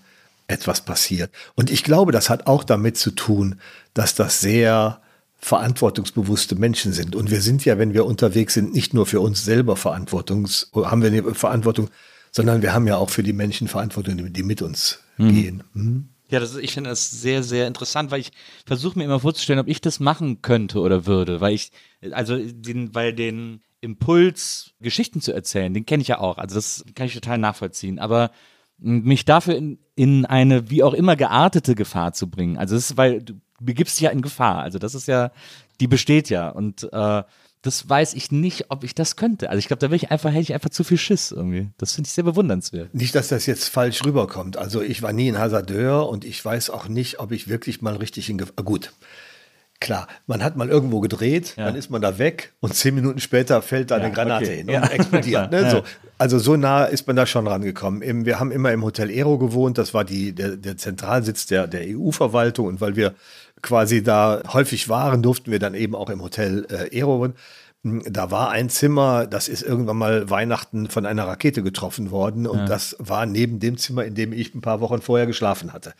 etwas passiert. Und ich glaube, das hat auch damit zu tun, dass das sehr verantwortungsbewusste Menschen sind. Und wir sind ja, wenn wir unterwegs sind, nicht nur für uns selber Verantwortungs, haben wir eine Verantwortung, sondern wir haben ja auch für die Menschen Verantwortung, die- mit uns gehen. Hm? Ja, das, ist- ich finde das sehr, sehr interessant, weil ich versuche mir immer vorzustellen, ob ich das machen könnte oder würde, weil ich, also den, weil den Impuls, Geschichten zu erzählen, den kenne ich ja auch, also das kann ich total nachvollziehen, aber mich dafür in, in eine wie auch immer geartete Gefahr zu bringen, also das ist, weil du begibst dich ja in Gefahr, also das ist ja, die besteht ja und äh, das weiß ich nicht, ob ich das könnte. Also ich glaube, da ich einfach, hätte ich einfach zu viel Schiss irgendwie. Das finde ich sehr bewundernswert. Nicht, dass das jetzt falsch rüberkommt. Also ich war nie ein Hasardeur und ich weiß auch nicht, ob ich wirklich mal richtig in Gefahr. Gut. Klar, man hat mal irgendwo gedreht, Ja. dann ist man da weg und zehn Minuten später fällt da Ja, eine Granate okay. hin Ja. und explodiert. Ne? ja. So. Also so nah ist man da schon rangekommen. Wir haben immer im Hotel Aero gewohnt, das war die, der, der Zentralsitz der, der EU-Verwaltung und weil wir quasi da häufig waren, durften wir dann eben auch im Hotel äh, Aero wohnen. Da war ein Zimmer, das ist irgendwann mal Weihnachten von einer Rakete getroffen worden und das war neben dem Zimmer, in dem ich ein paar Wochen vorher geschlafen hatte.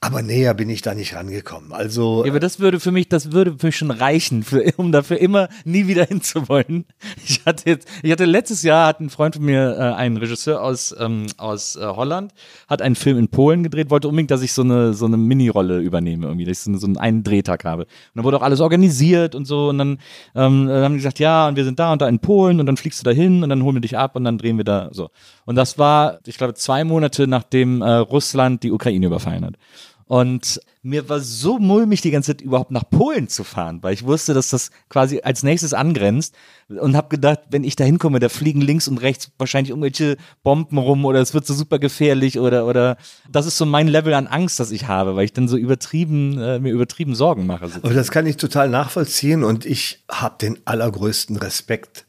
Aber näher bin ich da nicht rangekommen. Also Ja, aber das würde für mich, das würde für mich schon reichen, für, um dafür immer nie wieder hinzuwollen. Ich hatte jetzt, ich hatte letztes Jahr hat ein Freund von mir, äh, ein Regisseur aus ähm, aus äh, Holland, hat einen Film in Polen gedreht, wollte unbedingt, dass ich so eine so eine Mini-Rolle übernehme irgendwie, dass ich so, so einen, einen Drehtag habe. Und dann wurde auch alles organisiert und so und dann ähm, dann haben die gesagt, ja, und wir sind da und da in Polen und dann fliegst du da hin und dann holen wir dich ab und dann drehen wir da so. Und das war, ich glaube, zwei Monate nachdem äh, Russland die Ukraine überfallen hat. Und mir war so mulmig, die ganze Zeit überhaupt nach Polen zu fahren, weil ich wusste, dass das quasi als nächstes angrenzt und habe gedacht, wenn ich da hinkomme, da fliegen links und rechts wahrscheinlich irgendwelche Bomben rum oder es wird so super gefährlich oder oder das ist so mein Level an Angst, das ich habe, weil ich dann so übertrieben äh, mir übertrieben Sorgen mache. Aber das kann ich total nachvollziehen und ich habe den allergrößten Respekt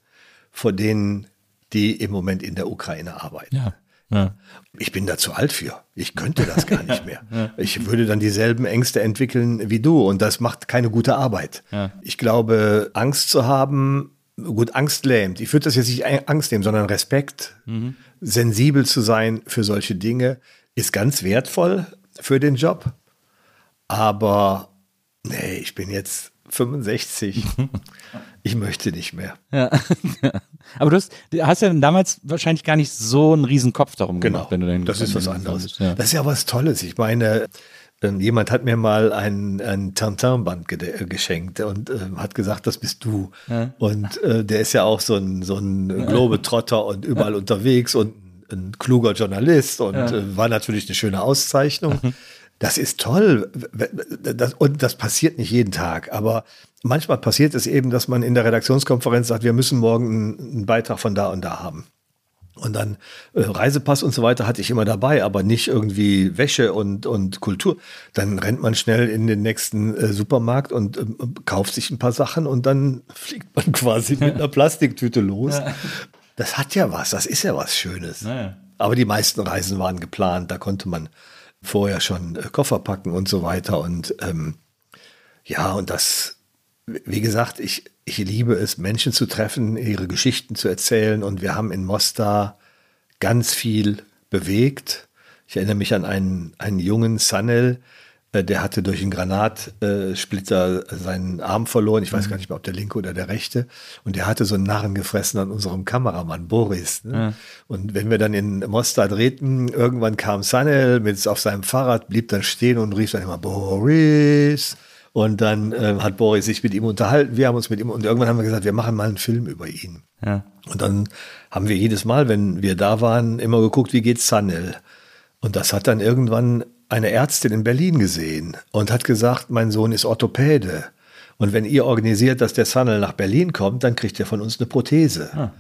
vor denen, die im Moment in der Ukraine arbeiten. Ja. Ja. Ich bin da zu alt für. Ich könnte das gar nicht mehr. Ich würde dann dieselben Ängste entwickeln wie du und das macht keine gute Arbeit. Ich glaube, Angst zu haben, gut, Angst lähmt. Ich würde das jetzt nicht Angst nehmen, sondern Respekt, sensibel zu sein für solche Dinge, ist ganz wertvoll für den Job. Aber nee, ich bin jetzt 65. Ich möchte nicht mehr. Ja. Aber du hast, du hast ja damals wahrscheinlich gar nicht so einen riesen Kopf darum gemacht, wenn du dann Genau. das ist was anderes. Ja. Das ist ja was Tolles. Ich meine, ähm, jemand hat mir mal ein, ein Tintin-Band gede- äh, geschenkt und ähm, hat gesagt, das bist du. Und äh, der ist ja auch so ein, so ein Globetrotter und überall unterwegs und ein kluger Journalist und äh, war natürlich eine schöne Auszeichnung. Das ist toll. Das, und das passiert nicht jeden Tag. Aber manchmal passiert es eben, dass man in der Redaktionskonferenz sagt, wir müssen morgen einen, Beitrag von da und da haben. Und dann äh, Reisepass und so weiter hatte ich immer dabei, aber nicht irgendwie Wäsche und, und Kultur. Dann rennt man schnell in den nächsten äh, Supermarkt und ähm, kauft sich ein paar Sachen und dann fliegt man quasi mit einer Plastiktüte los. Das hat ja was, das ist ja was Schönes. Ja. Aber die meisten Reisen waren geplant, da konnte man vorher schon äh, Koffer packen und so weiter. Und ähm, ja, und das, wie gesagt, ich, ich liebe es, Menschen zu treffen, ihre Geschichten zu erzählen. Und wir haben in Mostar ganz viel bewegt. Ich erinnere mich an einen, einen jungen Sanel, äh, der hatte durch einen Granatsplitter seinen Arm verloren. Ich weiß gar nicht mehr, ob der linke oder der rechte. Und der hatte so einen Narren gefressen an unserem Kameramann Boris. Ne? Und wenn wir dann in Mostar drehten, irgendwann kam Sanel mit auf seinem Fahrrad, blieb dann stehen und rief dann immer Boris. Und dann ähm, hat Boris sich mit ihm unterhalten. Wir haben uns mit ihm und irgendwann haben wir gesagt, wir machen mal einen Film über ihn. Ja. Und dann haben wir jedes Mal, wenn wir da waren, immer geguckt, wie geht's Sanel. Und das hat dann irgendwann eine Ärztin in Berlin gesehen und hat gesagt, mein Sohn ist Orthopäde. Und wenn ihr organisiert, dass der Sanel nach Berlin kommt, dann kriegt er von uns eine Prothese.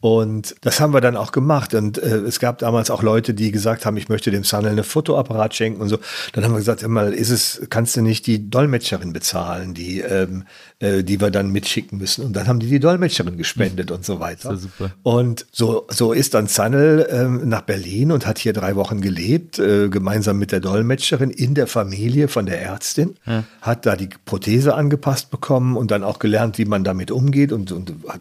Und das haben wir dann auch gemacht. Und äh, es gab damals auch Leute, die gesagt haben, ich möchte dem Sanel eine Fotoapparat schenken und so. Dann haben wir gesagt, mal, ist es, kannst du nicht die Dolmetscherin bezahlen, die, ähm, äh, die wir dann mitschicken müssen. Und dann haben die die Dolmetscherin gespendet und so weiter. ja super. Und so, so ist dann Sanel ähm, nach Berlin und hat hier drei Wochen gelebt, äh, gemeinsam mit der Dolmetscherin in der Familie von der Ärztin, hat da die Prothese angepasst bekommen und dann auch gelernt, wie man damit umgeht und, und hat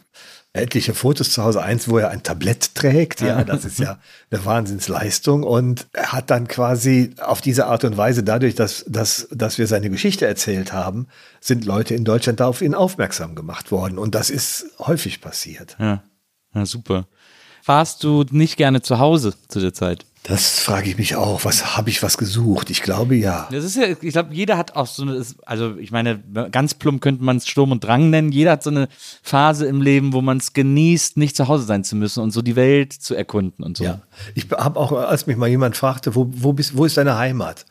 etliche Fotos zu Hause, eins, wo er ein Tablett trägt, ja, das ist ja eine Wahnsinnsleistung und er hat dann quasi auf diese Art und Weise, dadurch, dass, dass, dass wir seine Geschichte erzählt haben, sind Leute in Deutschland da auf ihn aufmerksam gemacht worden und das ist häufig passiert. Ja. ja, super. Warst du nicht gerne zu Hause zu der Zeit? Das frage ich mich auch. Was habe ich was gesucht? Ich glaube ja. Das ist ja, ich glaube, jeder hat auch so eine, also ich meine, ganz plump könnte man es Sturm und Drang nennen. Jeder hat so eine Phase im Leben, wo man es genießt, nicht zu Hause sein zu müssen und so die Welt zu erkunden und so. Ja. Ich habe auch, als mich mal jemand fragte, wo, wo, bist, wo ist deine Heimat?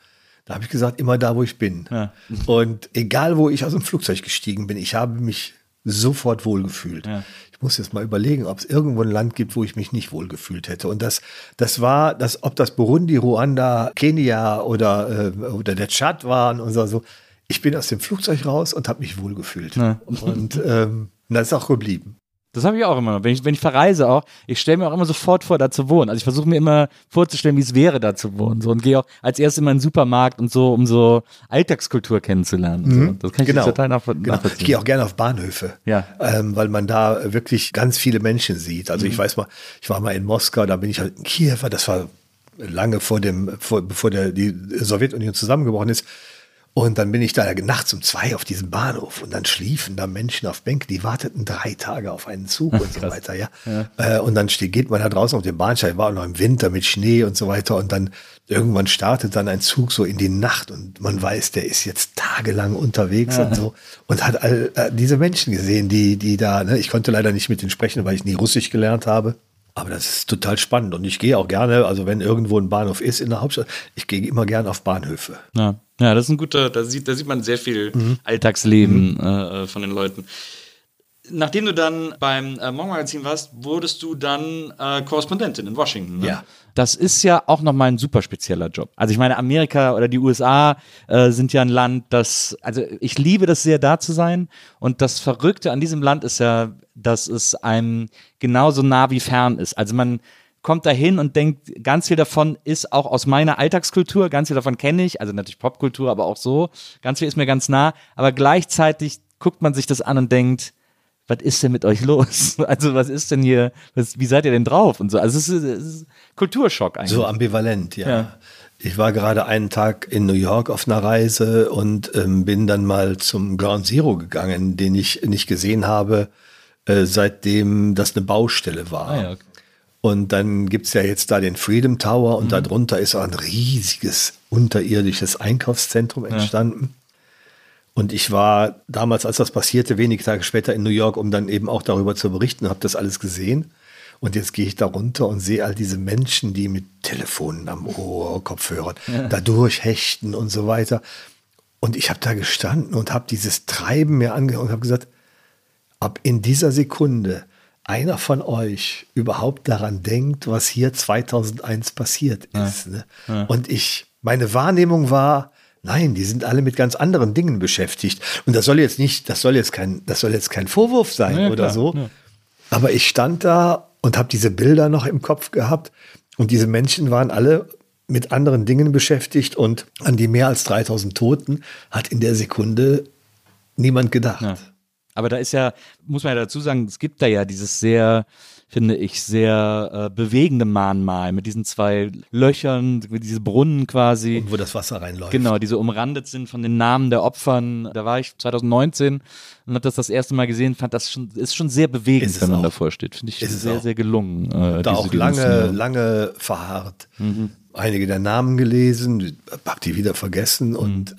Da habe ich gesagt, immer da, wo ich bin. Ja. Und egal, wo ich aus dem Flugzeug gestiegen bin, ich habe mich sofort wohlgefühlt. Ja. Ich muss jetzt mal überlegen, ob es irgendwo ein Land gibt, wo ich mich nicht wohlgefühlt hätte. Und das, das war, das, ob das Burundi, Ruanda, Kenia oder, äh, oder der Tschad waren oder so. Ich bin aus dem Flugzeug raus und habe mich wohlgefühlt. Ja. Und ähm, das ist auch geblieben. Das habe ich auch immer. Wenn ich, wenn ich verreise auch, ich stelle mir auch immer sofort vor, da zu wohnen. Also ich versuche mir immer vorzustellen, wie es wäre, da zu wohnen. So und gehe auch als erstes immer in den Supermarkt und so, um so Alltagskultur kennenzulernen. Und so. Das kann ich total nach, Genau. Ich nachvollziehen. gehe auch gerne auf Bahnhöfe, Ja. ähm, weil man da wirklich ganz viele Menschen sieht. Also ich weiß mal, ich war mal in Moskau, da bin ich halt in Kiew, das war lange vor dem, vor, bevor der, die Sowjetunion zusammengebrochen ist. Und dann bin ich da nachts um zwei auf diesem Bahnhof und dann schliefen da Menschen auf Bänken, die warteten drei Tage auf einen Zug und so weiter, ja. Äh, und dann steht, geht man da draußen auf den Bahnsteig, war auch noch im Winter mit Schnee und so weiter und dann irgendwann startet dann ein Zug so in die Nacht und man weiß, der ist jetzt tagelang unterwegs und so und hat all äh, diese Menschen gesehen, die, die da, ne, ich konnte leider nicht mit denen sprechen, weil ich nie Russisch gelernt habe. Aber das ist total spannend und ich gehe auch gerne, also wenn irgendwo ein Bahnhof ist in der Hauptstadt, ich gehe immer gerne auf Bahnhöfe. Ja. ja, das ist ein guter, da sieht, da sieht man sehr viel Alltagsleben äh, von den Leuten. Nachdem du dann beim äh, Morgenmagazin warst, wurdest du dann äh, Korrespondentin in Washington. Ne? Ja. Das ist ja auch nochmal ein super spezieller Job. Also ich meine, Amerika oder die USA äh, sind ja ein Land, das, also ich liebe das sehr, da zu sein. Und das Verrückte an diesem Land ist ja, dass es einem genauso nah wie fern ist. Also man kommt dahin und denkt, ganz viel davon ist auch aus meiner Alltagskultur, ganz viel davon kenne ich, also natürlich Popkultur, aber auch so. Ganz viel ist mir ganz nah. Aber gleichzeitig guckt man sich das an und denkt, was ist denn mit euch los? Also was ist denn hier, was, wie seid ihr denn drauf und so? Also es ist, es ist Kulturschock eigentlich. So ambivalent, ja. Ja. Ich war gerade einen Tag in New York auf einer Reise und ähm, bin dann mal zum Ground Zero gegangen, den ich nicht gesehen habe, äh, seitdem das eine Baustelle war. Ah ja, okay. Und dann gibt's ja jetzt da den Freedom Tower und darunter ist auch ein riesiges unterirdisches Einkaufszentrum entstanden. Und ich war damals, als das passierte, wenige Tage später in New York, um dann eben auch darüber zu berichten, habe das alles gesehen. Und jetzt gehe ich da runter und sehe all diese Menschen, die mit Telefonen am Ohr, Kopfhörern, da durchhechten und so weiter. Und ich habe da gestanden und habe dieses Treiben mir angehört und habe gesagt, ob in dieser Sekunde einer von euch überhaupt daran denkt, was hier 2001 passiert ist. Ne? Und ich, meine Wahrnehmung war, nein, die sind alle mit ganz anderen Dingen beschäftigt. Und das soll jetzt nicht, das soll jetzt kein, das soll jetzt kein Vorwurf sein Ja, oder klar, so. ja. Aber ich stand da und habe diese Bilder noch im Kopf gehabt und diese Menschen waren alle mit anderen Dingen beschäftigt und an die mehr als 3000 Toten hat in der Sekunde niemand gedacht. Ja. Aber da ist ja, muss man ja dazu sagen, es gibt da ja dieses sehr, finde ich, sehr äh, bewegende Mahnmal mit diesen zwei Löchern, mit diese Brunnen quasi. Wo das Wasser reinläuft. Genau, die so umrandet sind von den Namen der Opfern. Da war ich 2019 und habe das das erste Mal gesehen, fand das schon, ist schon sehr bewegend, wenn man auch. davor steht. Finde ich Ist sehr, sehr gelungen. Äh, da auch lange, Inszenierung. lange verharrt. Einige der Namen gelesen, hab die wieder vergessen und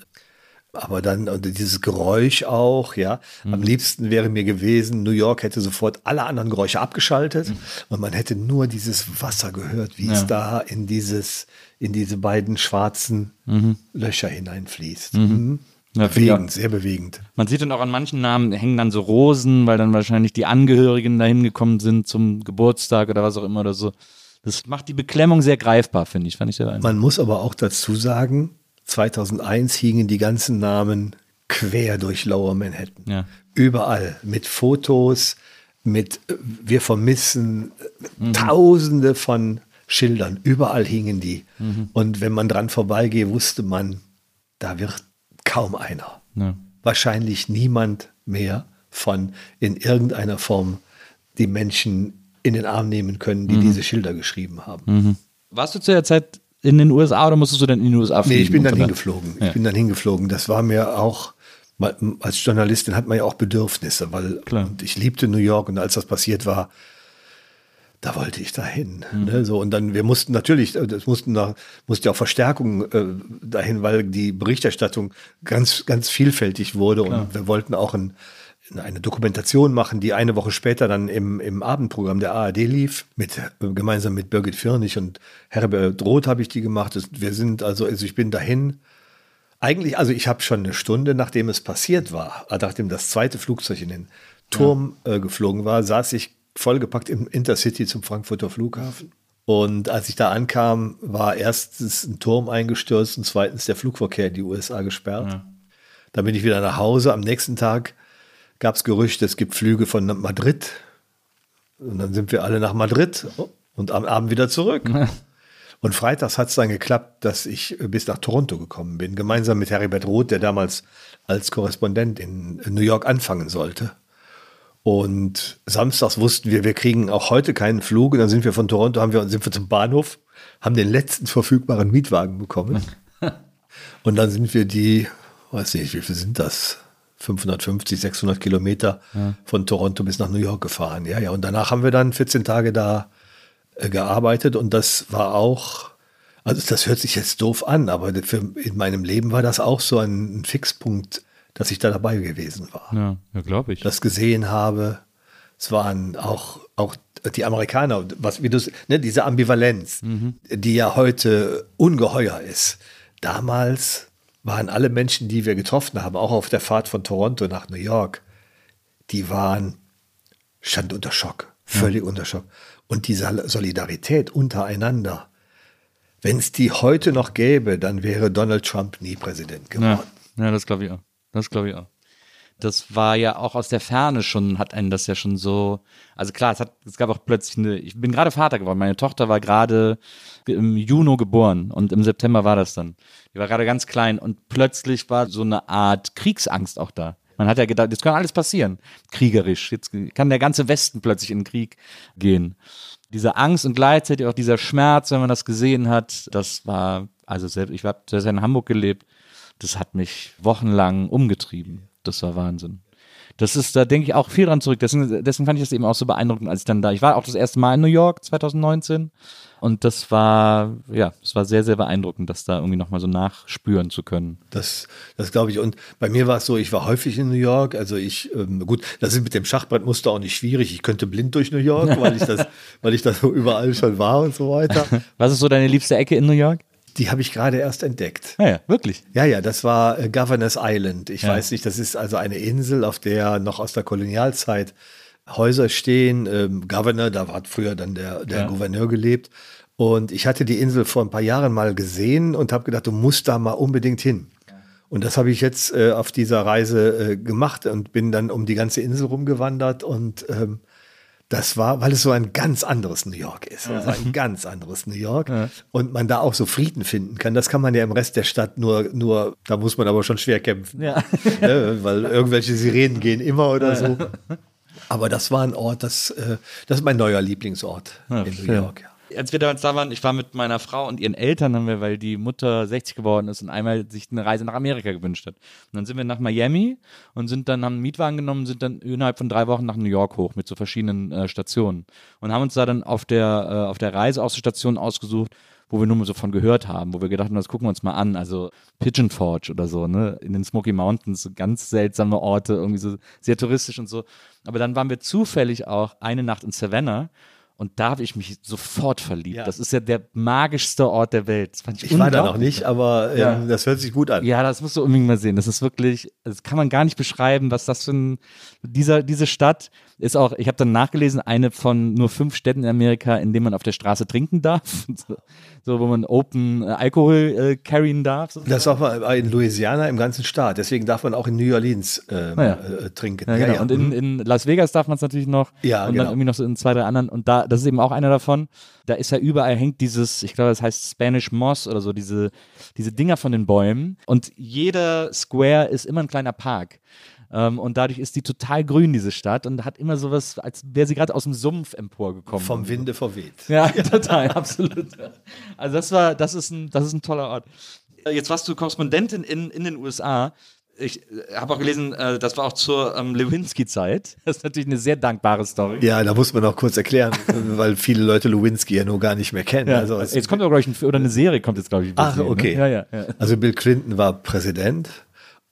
aber dann und dieses Geräusch auch, ja. Am liebsten wäre mir gewesen, New York hätte sofort alle anderen Geräusche abgeschaltet und man hätte nur dieses Wasser gehört, wie es da in dieses, in diese beiden schwarzen Löcher hineinfließt. Mhm. Ja, ich auch. bewegend, sehr bewegend. Man sieht dann auch an manchen Namen hängen dann so Rosen, weil dann wahrscheinlich die Angehörigen dahin gekommen sind zum Geburtstag oder was auch immer oder so. Das macht die Beklemmung sehr greifbar, finde ich. Fand ich sehr. Man muss aber auch dazu sagen, 2001 hingen die ganzen Namen quer durch Lower Manhattan. Ja. Überall mit Fotos, mit äh, wir vermissen äh, Tausende von Schildern. Überall hingen die. Und wenn man dran vorbeigeht, wusste man, da wird kaum einer. Ja. Wahrscheinlich niemand mehr von in irgendeiner Form die Menschen in den Arm nehmen können, die diese Schilder geschrieben haben. Warst du zu der Zeit in den USA oder musstest du dann in die USA fliegen? Nee, ich bin dann hingeflogen. Ja. Ich bin dann hingeflogen. Das war mir auch, als Journalistin hat man ja auch Bedürfnisse, weil Klar. und ich liebte New York und als das passiert war, da wollte ich dahin. Mhm. Ne, so, und dann, wir mussten natürlich, äh, das mussten da, musste ja auch Verstärkung äh, dahin, weil die Berichterstattung ganz, ganz vielfältig wurde und wir wollten auch ein, eine Dokumentation machen, die eine Woche später dann im, im Abendprogramm der ARD lief, mit, gemeinsam mit Birgit Firnig und Herbert Roth habe ich die gemacht. Wir sind also, also ich bin dahin. Eigentlich, also ich habe schon eine Stunde, nachdem es passiert war, nachdem das zweite Flugzeug in den Turm äh, geflogen war, saß ich vollgepackt im Intercity zum Frankfurter Flughafen. Und als ich da ankam, war erstens ein Turm eingestürzt und zweitens der Flugverkehr in die USA gesperrt. Dann bin ich wieder nach Hause. Am nächsten Tag gab es Gerüchte, es gibt Flüge von Madrid. Und dann sind wir alle nach Madrid und am Abend wieder zurück. Und freitags hat es dann geklappt, dass ich bis nach Toronto gekommen bin, gemeinsam mit Heribert Roth, der damals als Korrespondent in New York anfangen sollte. Und samstags wussten wir, wir kriegen auch heute keinen Flug. Und dann sind wir von Toronto, haben wir, sind wir zum Bahnhof, haben den letzten verfügbaren Mietwagen bekommen. Und dann sind wir die, weiß nicht, wie viel sind das? 550, 600 Kilometer von Toronto bis nach New York gefahren. Ja, ja. Und danach haben wir dann 14 Tage da äh, gearbeitet und das war auch, also das hört sich jetzt doof an, aber für, in meinem Leben war das auch so ein, ein Fixpunkt, dass ich da dabei gewesen war. Ja, ja glaube ich. Das gesehen habe. Es waren auch, auch die Amerikaner, was, wie du, ne, diese Ambivalenz, die ja heute ungeheuer ist. Damals waren alle Menschen, die wir getroffen haben, auch auf der Fahrt von Toronto nach New York, die waren, stand unter Schock, völlig unter Schock. Und diese Solidarität untereinander, wenn es die heute noch gäbe, dann wäre Donald Trump nie Präsident geworden. Ja, ja das glaube ich auch. Das glaube ich auch. Das war ja auch aus der Ferne schon, hat einen das ja schon so, also klar, es, hat, es gab auch plötzlich eine, ich bin gerade Vater geworden, meine Tochter war gerade im Juni geboren und im September war das dann. Die war gerade ganz klein und plötzlich war so eine Art Kriegsangst auch da. Man hat ja gedacht, jetzt kann alles passieren, kriegerisch. Jetzt kann der ganze Westen plötzlich in den Krieg gehen. Diese Angst und gleichzeitig auch dieser Schmerz, wenn man das gesehen hat, das war also selbst, ich habe selbst in Hamburg gelebt, das hat mich wochenlang umgetrieben. Das war Wahnsinn. Das ist, da denke ich auch viel dran zurück. Deswegen, deswegen fand ich das eben auch so beeindruckend, als ich dann da, ich war auch das erste Mal in New York 2019 und das war, ja, es war sehr, sehr beeindruckend, das da irgendwie nochmal so nachspüren zu können. Das, das glaube ich. Und bei mir war es so, ich war häufig in New York. Also ich, ähm, gut, das ist mit dem Schachbrettmuster auch nicht schwierig. Ich könnte blind durch New York, weil ich das, weil ich das so überall schon war und so weiter. Was ist so deine liebste Ecke in New York? Die habe ich gerade erst entdeckt. Ja, ja, wirklich. Ja, ja, das war äh, Governor's Island. Ich Ja. weiß nicht, das ist also eine Insel, auf der noch aus der Kolonialzeit Häuser stehen. Ähm, Governor, da hat früher dann der, der Ja. Gouverneur gelebt. Und ich hatte die Insel vor ein paar Jahren mal gesehen und habe gedacht, du musst da mal unbedingt hin. Und das habe ich jetzt äh, auf dieser Reise äh, gemacht und bin dann um die ganze Insel rumgewandert und ähm, das war, weil es so ein ganz anderes New York ist. Also ein ganz anderes New York. Und man da auch so Frieden finden kann. Das kann man ja im Rest der Stadt nur, nur, da muss man aber schon schwer kämpfen. Ja. Ne, weil irgendwelche Sirenen gehen immer oder so. Aber das war ein Ort, das, äh, das ist mein neuer Lieblingsort in New. York. Als wir damals da waren, ich war mit meiner Frau und ihren Eltern, haben wir, weil die Mutter 60 geworden ist und einmal sich eine Reise nach Amerika gewünscht hat. Und dann sind wir nach Miami und sind dann, haben einen Mietwagen genommen, sind dann innerhalb von drei Wochen nach New York hoch mit so verschiedenen äh, Stationen. Und haben uns da dann auf der, äh, auf der Reise auch so Stationen ausgesucht, wo wir nur mal so von gehört haben, wo wir gedacht haben, das gucken wir uns mal an. Also Pigeon Forge oder so, ne? In den Smoky Mountains, so ganz seltsame Orte, irgendwie so sehr touristisch und so. Aber dann waren wir zufällig auch eine Nacht in Savannah und da habe ich mich sofort verliebt. Ja. Das ist ja der magischste Ort der Welt. Ich Ich war da noch nicht, aber ähm, Ja. das hört sich gut an. Ja, das musst du unbedingt mal sehen. Das ist wirklich, das kann man gar nicht beschreiben, was das für ein, dieser, diese Stadt ist auch, ich habe dann nachgelesen, eine von nur fünf Städten in Amerika, in denen man auf der Straße trinken darf. So, wo man Open äh, Alkohol äh, carryen darf. So. Das darf man in Louisiana im ganzen Staat. Deswegen darf man auch in New Orleans ähm, ja. äh, trinken. Ja, genau. Und in, in Las Vegas darf man es natürlich noch. Ja, und genau. dann irgendwie noch so in zwei, drei anderen. Und da, das ist eben auch einer davon. Da ist ja überall hängt dieses, ich glaube, das heißt Spanish Moss oder so, diese, diese Dinger von den Bäumen. Und jeder Square ist immer ein kleiner Park. Ähm, und dadurch ist die total grün, diese Stadt, und hat immer sowas, als wäre sie gerade aus dem Sumpf emporgekommen. vom Winde verweht. Ja, total, absolut. Also das war, das ist ein, das ist ein toller Ort. Äh, Jetzt warst du Korrespondentin in, in den USA. Ich äh, habe auch gelesen, äh, das war auch zur ähm, Lewinsky-Zeit. Das ist natürlich eine sehr dankbare Story. Ja, da muss man auch kurz erklären, weil viele Leute Lewinsky ja nur gar nicht mehr kennen. Ja. Also, jetzt kommt aber, glaube ich, ein, oder eine Serie kommt jetzt, glaube ich. Ach, ne? okay. Ja, ja, ja. Also Bill Clinton war Präsident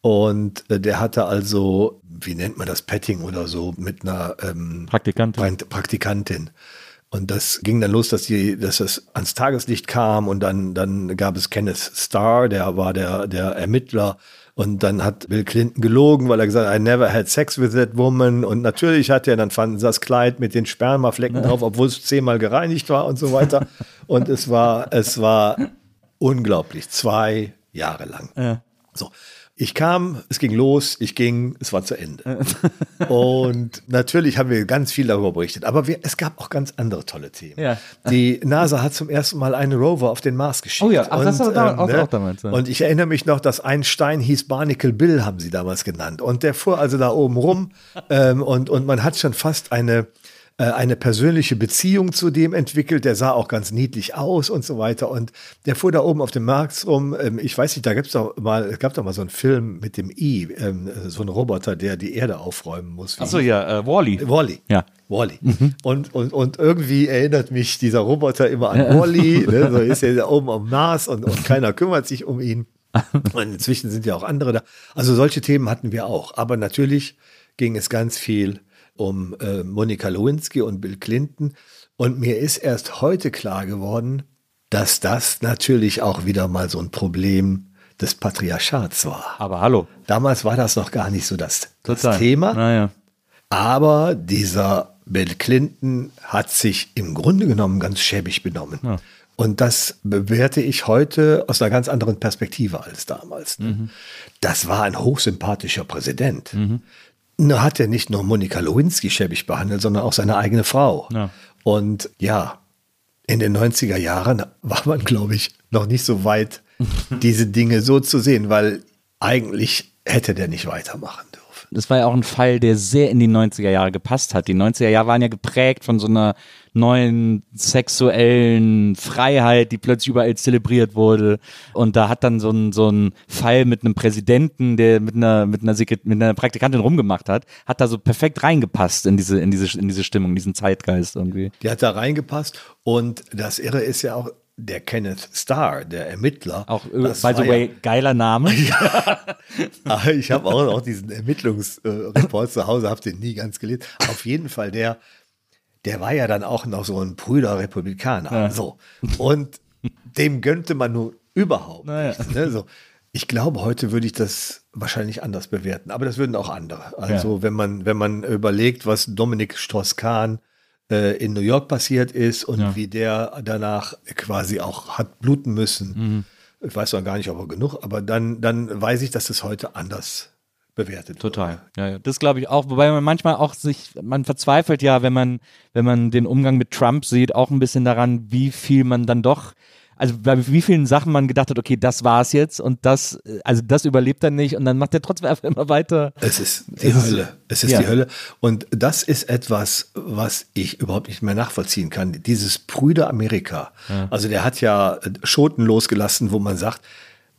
und äh, der hatte also, wie nennt man das, Petting oder so, mit einer ähm, Praktikant. Prakt- Praktikantin. Und das ging dann los, dass die, dass es ans Tageslicht kam und dann, dann gab es Kenneth Starr, der war der, der Ermittler. Und dann hat Bill Clinton gelogen, weil er gesagt hat, I never had sex with that woman. Und natürlich hat er, dann fanden sie das Kleid mit den Spermaflecken drauf, obwohl es zehnmal gereinigt war und so weiter. Und es war, es war unglaublich, zwei Jahre lang. Ja. So. Ich kam, es ging los, ich ging, es war zu Ende. Und natürlich haben wir ganz viel darüber berichtet, aber wir, es gab auch ganz andere tolle Themen. Ja. Die NASA hat zum ersten Mal einen Rover auf den Mars geschickt. Oh ja, ach, das war da- auch- ne? auch damals, ja. Und ich erinnere mich noch, dass ein Stein hieß Barnacle Bill, haben sie damals genannt. Und der fuhr also da oben rum ähm, und, und man hat schon fast eine, eine persönliche Beziehung zu dem entwickelt. Der sah auch ganz niedlich aus und so weiter. Und der fuhr da oben auf dem Mars rum. Ähm, ich weiß nicht, da gibt's doch mal, es gab doch mal so einen Film mit dem I, ähm, so ein Roboter, der die Erde aufräumen muss. Achso, ja, äh, Wally. Wally. Ja. Wally. Und, und, und irgendwie erinnert mich dieser Roboter immer an Wally. Ne? So ist er da oben am Mars und, und keiner kümmert sich um ihn. Und inzwischen sind ja auch andere da. Also solche Themen hatten wir auch. Aber natürlich ging es ganz viel um äh, Monika Lewinsky und Bill Clinton. Und mir ist erst heute klar geworden, dass das natürlich auch wieder mal so ein Problem des Patriarchats war. Aber hallo. Damals war das noch gar nicht so das, das. Thema. Naja. Aber dieser Bill Clinton hat sich im Grunde genommen ganz schäbig benommen. Und das bewerte ich heute aus einer ganz anderen Perspektive als damals. ne? Das war ein hochsympathischer Präsident. Nur hat er nicht nur Monika Lewinsky schäbig behandelt, sondern auch seine eigene Frau. Ja. Und ja, in den 90er Jahren war man, glaube ich, noch nicht so weit, diese Dinge so zu sehen, weil eigentlich hätte der nicht weitermachen dürfen. Das war ja auch ein Fall, der sehr in die 90er Jahre gepasst hat. Die 90er Jahre waren ja geprägt von so einer neuen sexuellen Freiheit, die plötzlich überall zelebriert wurde. Und da hat dann so ein, so ein Fall mit einem Präsidenten, der mit einer, mit einer, Sekret mit einer Praktikantin rumgemacht hat, hat da so perfekt reingepasst in diese, in diese, in diese Stimmung, diesen Zeitgeist irgendwie. Die hat da reingepasst. Und das Irre ist ja auch, der Kenneth Starr, der Ermittler. Auch, äh, by the way, ja- geiler Name. Ah, ich habe auch, auch diesen Ermittlungsreport zu Hause, habe den nie ganz gelesen. Auf jeden Fall, der, der war ja dann auch noch so ein Brüder Republikaner. So. Und dem gönnte man nun überhaupt Naja. nichts. Ne? So. Ich glaube, heute würde ich das wahrscheinlich anders bewerten, aber das würden auch andere. Also, wenn man, wenn man überlegt, was Dominik Strauss-Kahn äh, in New York passiert ist und Ja. wie der danach quasi auch hat bluten müssen. Mhm. Ich weiß noch gar nicht, ob er genug, aber dann, dann weiß ich, dass das heute anders bewertet Total. Ja, ja. Das glaube ich auch. Wobei man manchmal auch sich, man verzweifelt ja, wenn man, wenn man den Umgang mit Trump sieht, auch ein bisschen daran, wie viel man dann doch, also bei wie vielen Sachen man gedacht hat, okay, das war's jetzt und das, also das überlebt er nicht und dann macht er trotzdem einfach immer weiter. Es ist die Es Hölle. Es ist ja. die Hölle. Und das ist etwas, was ich überhaupt nicht mehr nachvollziehen kann. Dieses Brüder Amerika. Also der hat ja Schoten losgelassen, wo man sagt,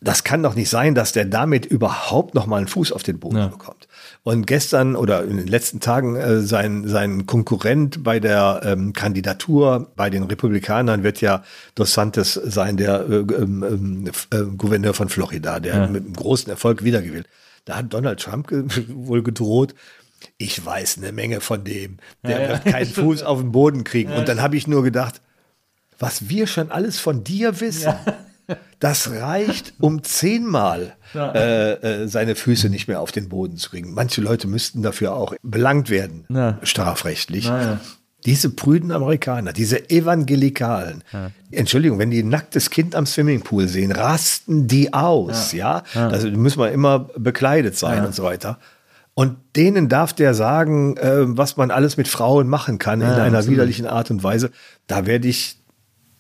das kann doch nicht sein, dass der damit überhaupt noch mal einen Fuß auf den Boden Ja. bekommt. Und gestern oder in den letzten Tagen äh, sein, sein Konkurrent bei der ähm, Kandidatur bei den Republikanern wird ja Dos Santos sein, der äh, F- äh, Gouverneur von Florida, der mit einem großen Erfolg wiedergewählt. Da hat Donald Trump ge wohl gedroht, ich weiß eine Menge von dem, der wird keinen Fuß auf den Boden kriegen. Und dann habe ich nur gedacht, was wir schon alles von dir wissen, das reicht, um zehnmal äh, äh, seine Füße nicht mehr auf den Boden zu kriegen. Manche Leute müssten dafür auch belangt werden, Ja. strafrechtlich. Diese prüden Amerikaner, diese Evangelikalen, Entschuldigung, wenn die ein nacktes Kind am Swimmingpool sehen, rasten die aus, ja. Also müssen wir immer bekleidet sein und so weiter. Und denen darf der sagen, äh, was man alles mit Frauen machen kann in einer widerlichen Art und Weise. Da werde ich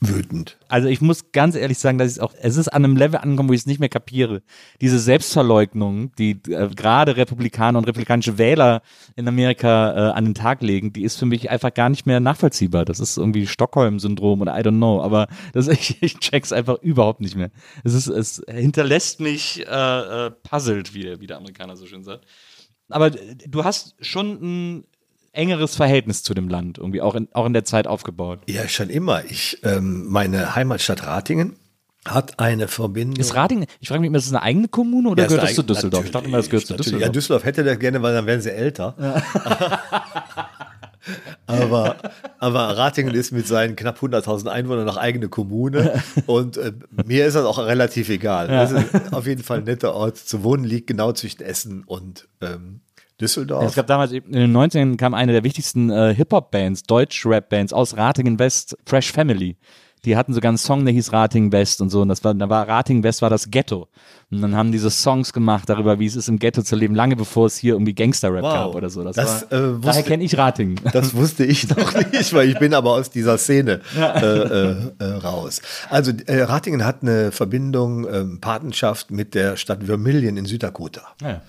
wütend. Also ich muss ganz ehrlich sagen, dass ich auch, es ist an einem Level angekommen, wo ich es nicht mehr kapiere. Diese Selbstverleugnung, die äh, gerade Republikaner und republikanische Wähler in Amerika äh, an den Tag legen, die ist für mich einfach gar nicht mehr nachvollziehbar. Das ist irgendwie Stockholm-Syndrom oder I don't know, aber das, ich, ich check's einfach überhaupt nicht mehr. Es ist, es hinterlässt mich äh, äh, puzzled, wie, wie der Amerikaner so schön sagt. Aber du hast schon ein engeres Verhältnis zu dem Land irgendwie auch in, auch in der Zeit aufgebaut. Ja, schon immer. Ich, ähm, meine Heimatstadt Ratingen hat eine Verbindung. Ist Ratingen, ich frage mich immer, ist das eine eigene Kommune oder Ja, gehört das zu Düsseldorf? Ich dachte immer, das gehört zu. Düsseldorf. Ja, Düsseldorf hätte das gerne, weil dann wären sie älter. aber, aber Ratingen ist mit seinen knapp 100.000 Einwohnern noch eigene Kommune und äh, mir ist das auch relativ egal. Das ist auf jeden Fall ein netter Ort zu wohnen, liegt genau zwischen Essen und ähm, Düsseldorf. Ja, es gab damals, in den 90ern kam eine der wichtigsten äh, Hip-Hop-Bands, Deutsch-Rap-Bands aus Ratingen West, Fresh Family. Die hatten sogar einen Song, der hieß Ratingen West und so. Und das war, da war Ratingen West war das Ghetto. Und dann haben diese Songs gemacht darüber, wie es ist, im Ghetto zu leben, lange bevor es hier irgendwie Gangster-Rap Wow. gab oder so. Das, Das, war, äh, daher wusste- kenne ich Ratingen. Das wusste ich noch nicht, weil ich bin aber aus dieser Szene äh, äh, äh, raus. Also äh, Ratingen hat eine Verbindung, ähm, Patenschaft mit der Stadt Vermillion in Süddakota. Ja.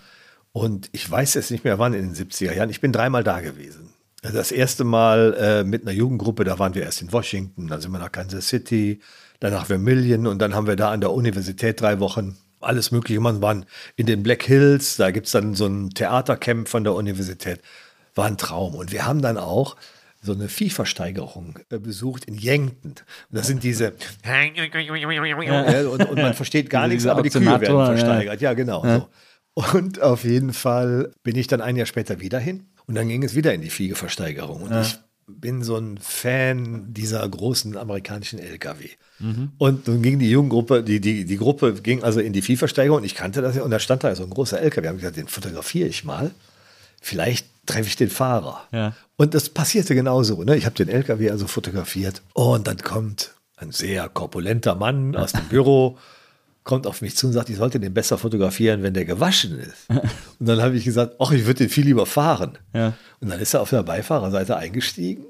Und ich weiß jetzt nicht mehr wann in den 70er Jahren. Ich bin dreimal da gewesen. Also Das erste Mal äh, mit einer Jugendgruppe, da waren wir erst in Washington, dann sind wir nach Kansas City, dann nach Vermillion und dann haben wir da an der Universität drei Wochen alles Mögliche gemacht. Wir waren in den Black Hills, da gibt es dann so ein Theatercamp von der Universität. War ein Traum. Und wir haben dann auch so eine Viehversteigerung äh, besucht in Yankton. Und das sind diese ja, und, und man versteht gar nichts, aber die Kühe werden Auktionatoren, ja. versteigert. Ja, genau. So. Und auf jeden Fall bin ich dann ein Jahr später wieder hin und dann ging es wieder in die Viehversteigerung. Und ich bin so ein Fan dieser großen amerikanischen LKW. Und dann ging die Jugendgruppe, die, die, die Gruppe ging also in die Viehversteigerung und ich kannte das ja und da stand da so ein großer LKW. Wir haben gesagt, den fotografiere ich mal. Vielleicht treffe ich den Fahrer. Ja. Und das passierte genauso. Ne? Ich habe den LKW also fotografiert und dann kommt ein sehr korpulenter Mann aus dem Büro, kommt auf mich zu und sagt, ich sollte den besser fotografieren, wenn der gewaschen ist. Und dann habe ich gesagt, ach, ich würde den viel lieber fahren. Ja. Und dann ist er auf der Beifahrerseite eingestiegen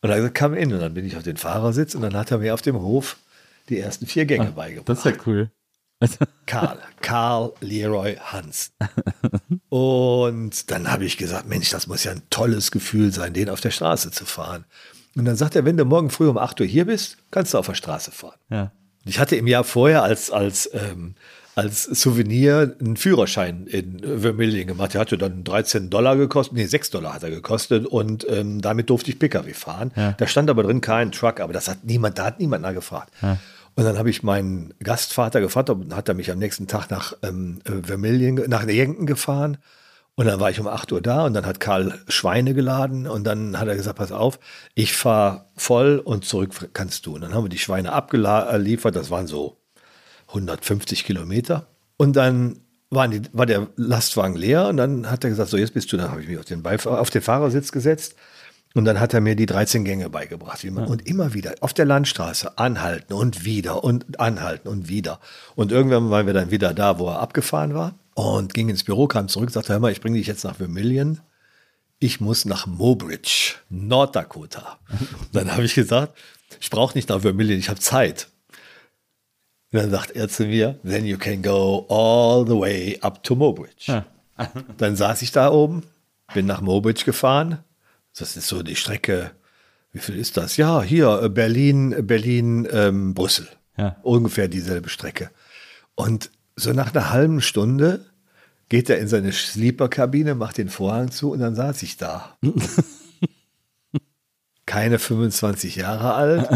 und gesagt, come in. Und dann bin ich auf den Fahrersitz und dann hat er mir auf dem Hof die ersten vier Gänge beigebracht. Das ist ja cool. Karl, Karl Leroy Hans. Und dann habe ich gesagt, Mensch, das muss ja ein tolles Gefühl sein, den auf der Straße zu fahren. Und dann sagt er, wenn du morgen früh um 8 Uhr hier bist, kannst du auf der Straße fahren. Ja. Ich hatte im Jahr vorher als, als, ähm, als Souvenir einen Führerschein in Vermillion gemacht. Der hatte dann 13 Dollar gekostet, nee, 6 Dollar hat er gekostet und ähm, damit durfte ich Pkw fahren. Da stand aber drin kein Truck, aber das hat niemand, da hat niemand nachgefragt. Und dann habe ich meinen Gastvater gefragt, und hat er mich am nächsten Tag nach ähm, Vermillion, nach Yankton gefahren. Und dann war ich um 8 Uhr da und dann hat Karl Schweine geladen und dann hat er gesagt, pass auf, ich fahre voll und zurück kannst du. Und dann haben wir die Schweine abgeliefert, das waren so 150 Kilometer. Und dann waren die, war der Lastwagen leer und dann hat er gesagt, so jetzt bist du, dann habe ich mich auf den, Beif auf den Fahrersitz gesetzt und dann hat er mir die 13 Gänge beigebracht. Wie man, Und immer wieder auf der Landstraße anhalten und wieder und anhalten und wieder. Und irgendwann waren wir dann wieder da, wo er abgefahren war und ging ins Büro, kam zurück, sagte, hör mal, ich bringe dich jetzt nach Vermillion. Ich muss nach Mobridge, Norddakota. dann habe ich gesagt, ich brauche nicht nach Vermillion, ich habe Zeit. Und dann sagt er zu mir, then you can go all the way up to Mobridge. dann saß ich da oben, bin nach Mobridge gefahren. Das ist so die Strecke, wie viel ist das? Ja, hier, äh, Berlin, Berlin, ähm, Brüssel. Ja. Ungefähr dieselbe Strecke. Und so nach einer halben Stunde geht er in seine Sleeper-Kabine, macht den Vorhang zu und dann saß ich da. Keine 25 Jahre alt,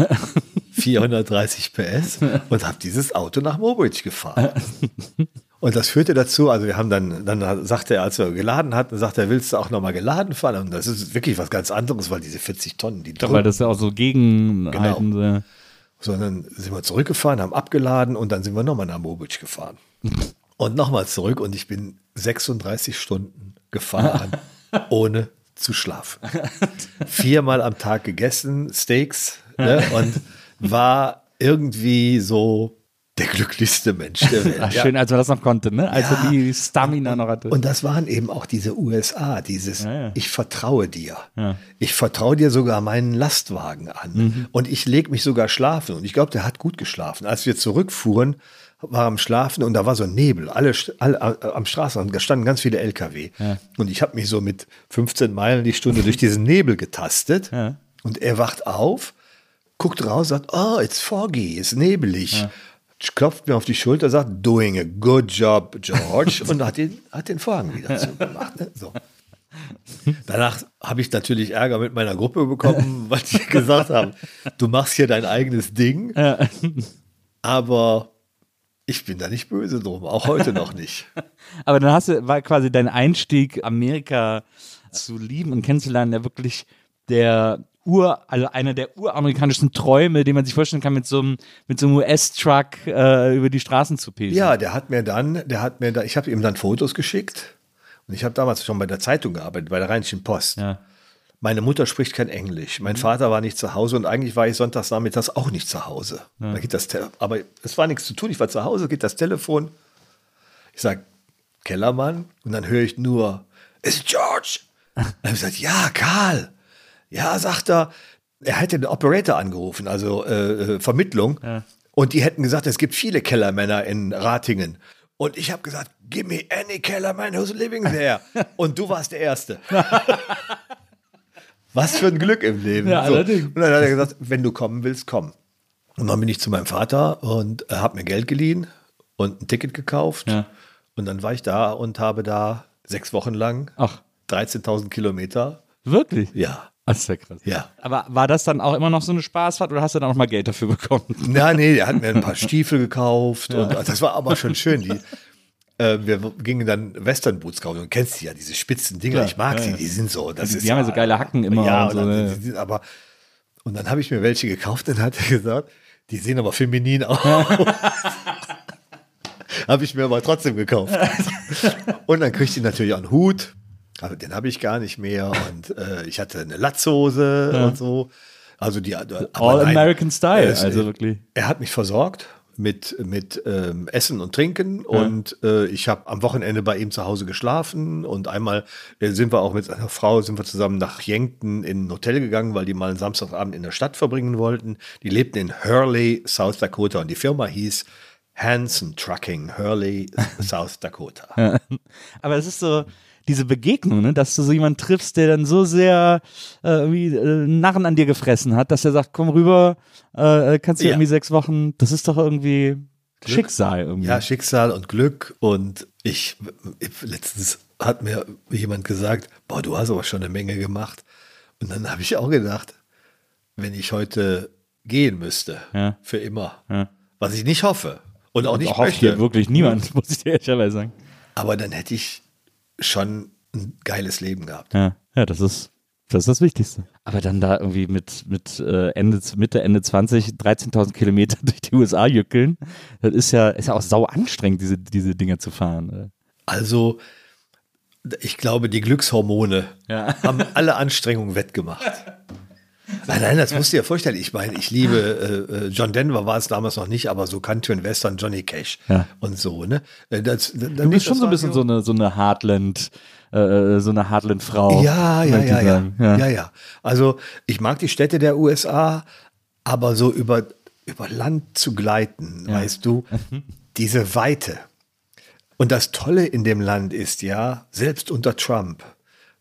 430 PS und habe dieses Auto nach Mobridge gefahren. Und das führte dazu, also wir haben dann, dann sagte er, als er geladen hatten, sagte er, willst du auch nochmal geladen fahren? Und das ist wirklich was ganz anderes, weil diese 40 Tonnen, die Weil das ja auch so gegenhalten. Genau. sondern sind wir zurückgefahren, haben abgeladen und dann sind wir nochmal nach Mobridge gefahren. und nochmal zurück und ich bin 36 Stunden gefahren, ohne zu schlafen. Viermal am Tag gegessen, Steaks ne, und war irgendwie so der glücklichste Mensch der Welt. Ach, Ja. schön, als er das noch konnte, ne? Als Ja. er die Stamina noch hatte. Und das waren eben auch diese USA, dieses Ja, ja. Ich vertraue dir. Ja. Mhm. Ich vertraue dir sogar meinen Lastwagen an. Und ich lege mich sogar schlafen. Und ich glaube, der hat gut geschlafen. Als wir zurückfuhren, war am Schlafen und da war so ein Nebel. Alle, alle äh, am Straßenrand, da standen ganz viele LKW. Und ich habe mich so mit 15 Meilen die Stunde durch diesen Nebel getastet. Ja. Und er wacht auf, guckt raus, sagt, oh, it's foggy, ist nebelig. Klopft mir auf die Schulter, sagt, doing a good job, George, und hat den, hat den Vorhang wieder zugemacht. Ne? So. Danach habe ich natürlich Ärger mit meiner Gruppe bekommen, weil die gesagt haben, du machst hier dein eigenes Ding. Aber ich bin da nicht böse drum, auch heute noch nicht. Aber dann hast du, war quasi dein Einstieg, Amerika zu lieben und kennenzulernen, der wirklich der Ur, also einer der uramerikanischen Träume, den man sich vorstellen kann, mit so einem, mit so einem US-Truck äh, über die Straßen zu pesen. Ja, der hat mir dann, der hat mir da, ich habe ihm dann Fotos geschickt und ich habe damals schon bei der Zeitung gearbeitet, bei der Rheinischen Post. Ja. Meine Mutter spricht kein Englisch. Mein Vater war nicht zu Hause und eigentlich war ich sonntags nachmittags auch nicht zu Hause. Da geht das Te- aber es war nichts zu tun. Ich war zu Hause, geht das Telefon. Ich sage, Kellermann. Und dann höre ich nur, ist George? Dann habe ich gesagt, ja, Karl. Ja, sagt er, er hätte den Operator angerufen, also äh, äh, Vermittlung. Und die hätten gesagt, es gibt viele Kellermänner in Ratingen. Und ich habe gesagt, give me any Kellerman who's living there. Und du warst der Erste. Was für ein Glück im Leben. Ja, so. Und dann hat er gesagt, wenn du kommen willst, komm. Und dann bin ich zu meinem Vater und er hat mir Geld geliehen und ein Ticket gekauft. Ja. Und dann war ich da und habe da sechs Wochen lang Ach, 13.000 Kilometer. wirklich? Ja, Das ist ja krass. ja. Aber war das dann auch immer noch so eine Spaßfahrt oder hast du dann auch mal Geld dafür bekommen? Na, nee, der hat mir ein paar Stiefel gekauft und das war aber schon schön. Die, äh, wir gingen dann Western Boots kaufen. Du kennst die ja, diese spitzen Dinger. Klar, ich mag ja, die, ja. die sind so. Das Die- ist die haben ja so geile Hacken immer Ja, und so, dann, die aber, und dann habe ich mir welche gekauft und hat er gesagt, die sehen aber feminin aus. habe ich mir aber trotzdem gekauft. und dann kriegte ich natürlich auch einen Hut. Aber den habe ich gar nicht mehr. Und äh, ich hatte eine Latzhose und so. Also die aber All nein, American Style, es- also wirklich. Er hat mich versorgt mit, mit ähm, Essen und Trinken und äh, ich habe am Wochenende bei ihm zu Hause geschlafen und einmal äh, sind wir auch mit seiner Frau sind wir zusammen nach Yankton in ein Hotel gegangen, weil die mal einen Samstagabend in der Stadt verbringen wollten. Die lebten in Hurley, South Dakota und die Firma hieß Hanson Trucking, Hurley, South Dakota. Aber es ist so diese Begegnung, ne, dass du so jemanden triffst, der dann so sehr äh, wie äh, Narren an dir gefressen hat, dass er sagt, komm rüber, äh, kannst du Ja. irgendwie sechs Wochen, das ist doch irgendwie Schicksal irgendwie. Ja, Schicksal und Glück. Und ich, ich letztens hat mir jemand gesagt, boah, du hast aber schon eine Menge gemacht. Und dann habe ich auch gedacht, wenn ich heute gehen müsste, Ja. für immer, Ja. was ich nicht hoffe und auch nicht Hofft möchte, hier wirklich niemand, muss ich dir ehrlicherweise sagen. aber dann hätte ich schon ein geiles Leben gehabt. Ja, ja, das ist das ist das Wichtigste. Aber dann da irgendwie mit, mit äh, Ende, Mitte, Ende 20, 13.000 Kilometer durch die USA jückeln, das ist ja, ist ja auch sau anstrengend, diese, diese Dinger zu fahren. äh. Also, ich glaube, die Glückshormone Ja. haben alle Anstrengungen wettgemacht. Nein, nein, das musst du dir vorstellen. Ich meine, ich liebe äh, äh, John Denver war es damals noch nicht, aber so Country und Western, Johnny Cash Ja. und so, ne? Äh, Das, dann Du bist schon so ein bisschen so eine, so eine Heartland, äh, so eine Heartland-Frau. Ja, ja, ja, ja, ja, ja. Also ich mag die Städte der USA, aber so über, über Land zu gleiten, weißt du, diese Weite. Und das Tolle in dem Land ist ja, selbst unter Trump,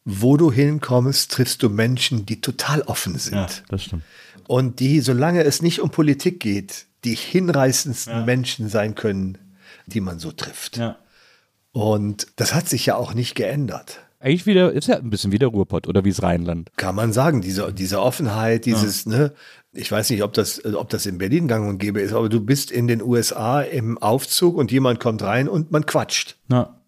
wo du hinkommst, triffst du Menschen, die total offen sind. Ja, das stimmt. Und die, solange es nicht um Politik geht, die hinreißendsten Menschen sein können, die man so trifft. Ja. Und das hat sich ja auch nicht geändert. Eigentlich wieder, ist ja ein bisschen wie der Ruhrpott oder wie das Rheinland. kann man sagen, diese, diese Offenheit, dieses, ne, ich weiß nicht, ob das, ob das in Berlin gang und gäbe ist, aber du bist in den USA im Aufzug und jemand kommt rein und man quatscht. Ja.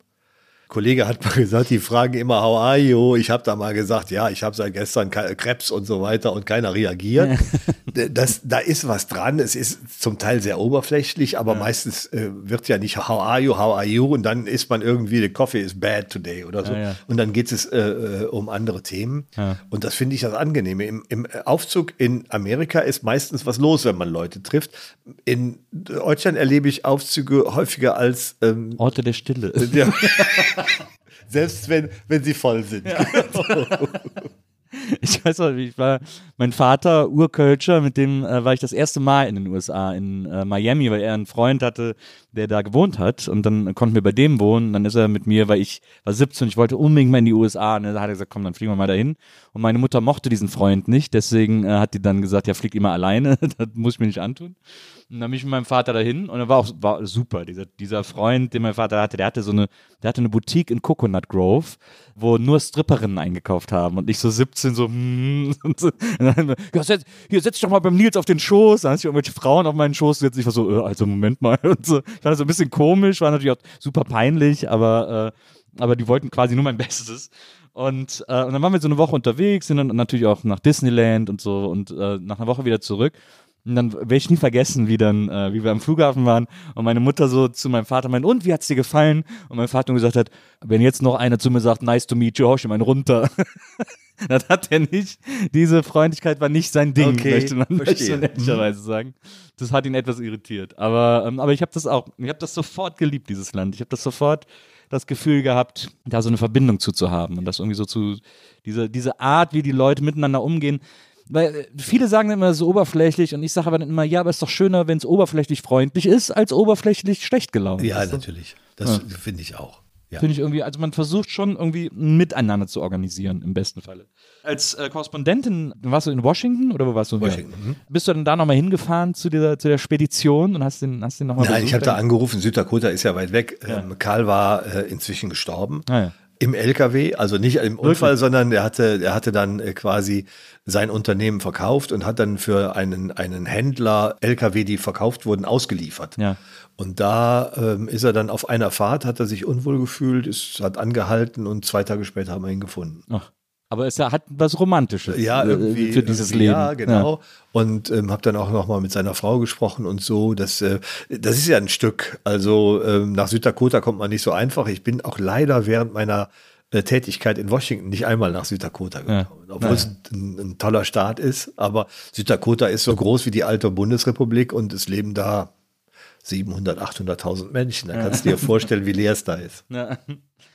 Kollege hat mal gesagt, die fragen immer, how are you? Ich habe da mal gesagt, ja, ich habe seit gestern Krebs und so weiter und keiner reagiert. Das, da ist was dran. Es ist zum Teil sehr oberflächlich, aber meistens äh, wird ja nicht how are you, how are you und dann ist man irgendwie, the coffee is bad today oder so. Ja, ja. Und dann geht es äh, äh, um andere Themen. Und das finde ich das Angenehme. Im, Im Aufzug in Amerika ist meistens was los, wenn man Leute trifft. In Deutschland erlebe ich Aufzüge häufiger als ähm, Orte der Stille. ja. Selbst wenn, wenn sie voll sind. Ich weiß noch, ich war, mein Vater, Urkölscher, mit dem äh, war ich das erste Mal in den USA, in äh, Miami, weil er einen Freund hatte, der da gewohnt hat und dann konnten wir bei dem wohnen. Dann ist er mit mir, weil ich war 17 und ich wollte unbedingt mal in die USA. Und dann hat er gesagt, komm, dann fliegen wir mal dahin. Und meine Mutter mochte diesen Freund nicht, deswegen äh, hat die dann gesagt, ja, flieg immer alleine, das muss ich mir nicht antun. Und dann bin ich mit meinem Vater dahin und er war auch war super. Dieser, dieser Freund, den mein Vater hatte, der hatte so eine, der hatte eine Boutique in Coconut Grove, wo nur Stripperinnen eingekauft haben. Und ich so 17 so, hm, und so. Und dann, ja, setz, hier setz dich doch mal beim Nils auf den Schoß. Dann hat sich irgendwelche Frauen auf meinen Schoß gesetzt. Ich war so, äh, also Moment mal. Und so. Ich fand das so ein bisschen komisch, war natürlich auch super peinlich, aber, äh, aber die wollten quasi nur mein Bestes. Und, äh, und dann waren wir so eine Woche unterwegs, sind dann natürlich auch nach Disneyland und so und äh, nach einer Woche wieder zurück. Und dann werde ich nie vergessen, wie dann, äh, wie wir am Flughafen waren und meine Mutter so zu meinem Vater meint, und wie hat's dir gefallen? Und mein Vater gesagt hat, wenn jetzt noch einer zu mir sagt, nice to meet you, hau ich ihm einen runter. das hat er nicht. Diese Freundlichkeit war nicht sein Ding, Okay, möchte man, möchte man ehrlicherweise sagen. Das hat ihn etwas irritiert. Aber, ähm, aber ich habe das auch, ich habe das sofort geliebt, dieses Land. Ich habe das sofort das Gefühl gehabt, da so eine Verbindung zu, zu haben und das irgendwie so zu, diese, diese Art, wie die Leute miteinander umgehen. Weil äh, viele sagen dann immer so oberflächlich und ich sage aber dann immer, ja, aber es ist doch schöner, wenn es oberflächlich freundlich ist, als oberflächlich schlecht gelaunt. Ja, Weißt du? natürlich. Das finde ich auch. Ja. Finde ich irgendwie, also man versucht schon irgendwie ein Miteinander zu organisieren, im besten Falle. Als äh, Korrespondentin, warst du in Washington oder wo warst du? Washington, mhm. Bist du dann da nochmal hingefahren zu der, zu der Spedition und hast den, hast den nochmal Nein, ich habe da angerufen, Süddakota ist ja weit weg. Ähm, Karl war äh, inzwischen gestorben. Ah, ja. Im LKW, also nicht im Unfall, sondern er hatte, er hatte dann äh, quasi sein Unternehmen verkauft und hat dann für einen, einen Händler LKW, die verkauft wurden, ausgeliefert. Ja. Und da ähm, ist er dann auf einer Fahrt, hat er sich unwohl gefühlt, ist, hat angehalten und zwei Tage später haben wir ihn gefunden. Ach, aber es hat was Romantisches Ja, äh, irgendwie. für dieses irgendwie, Leben. Ja, genau. Und ähm, habe dann auch noch mal mit seiner Frau gesprochen und so. Das, äh, das ist ja ein Stück. Also ähm, nach Süddakota kommt man nicht so einfach. Ich bin auch leider während meiner äh, Tätigkeit in Washington nicht einmal nach Süddakota gekommen. Obwohl es ein, ein toller Staat ist. Aber Süddakota ist so groß wie die alte Bundesrepublik und es leben da 700, 800.000 Menschen. Da kannst du dir vorstellen, wie leer es da ist. Ja.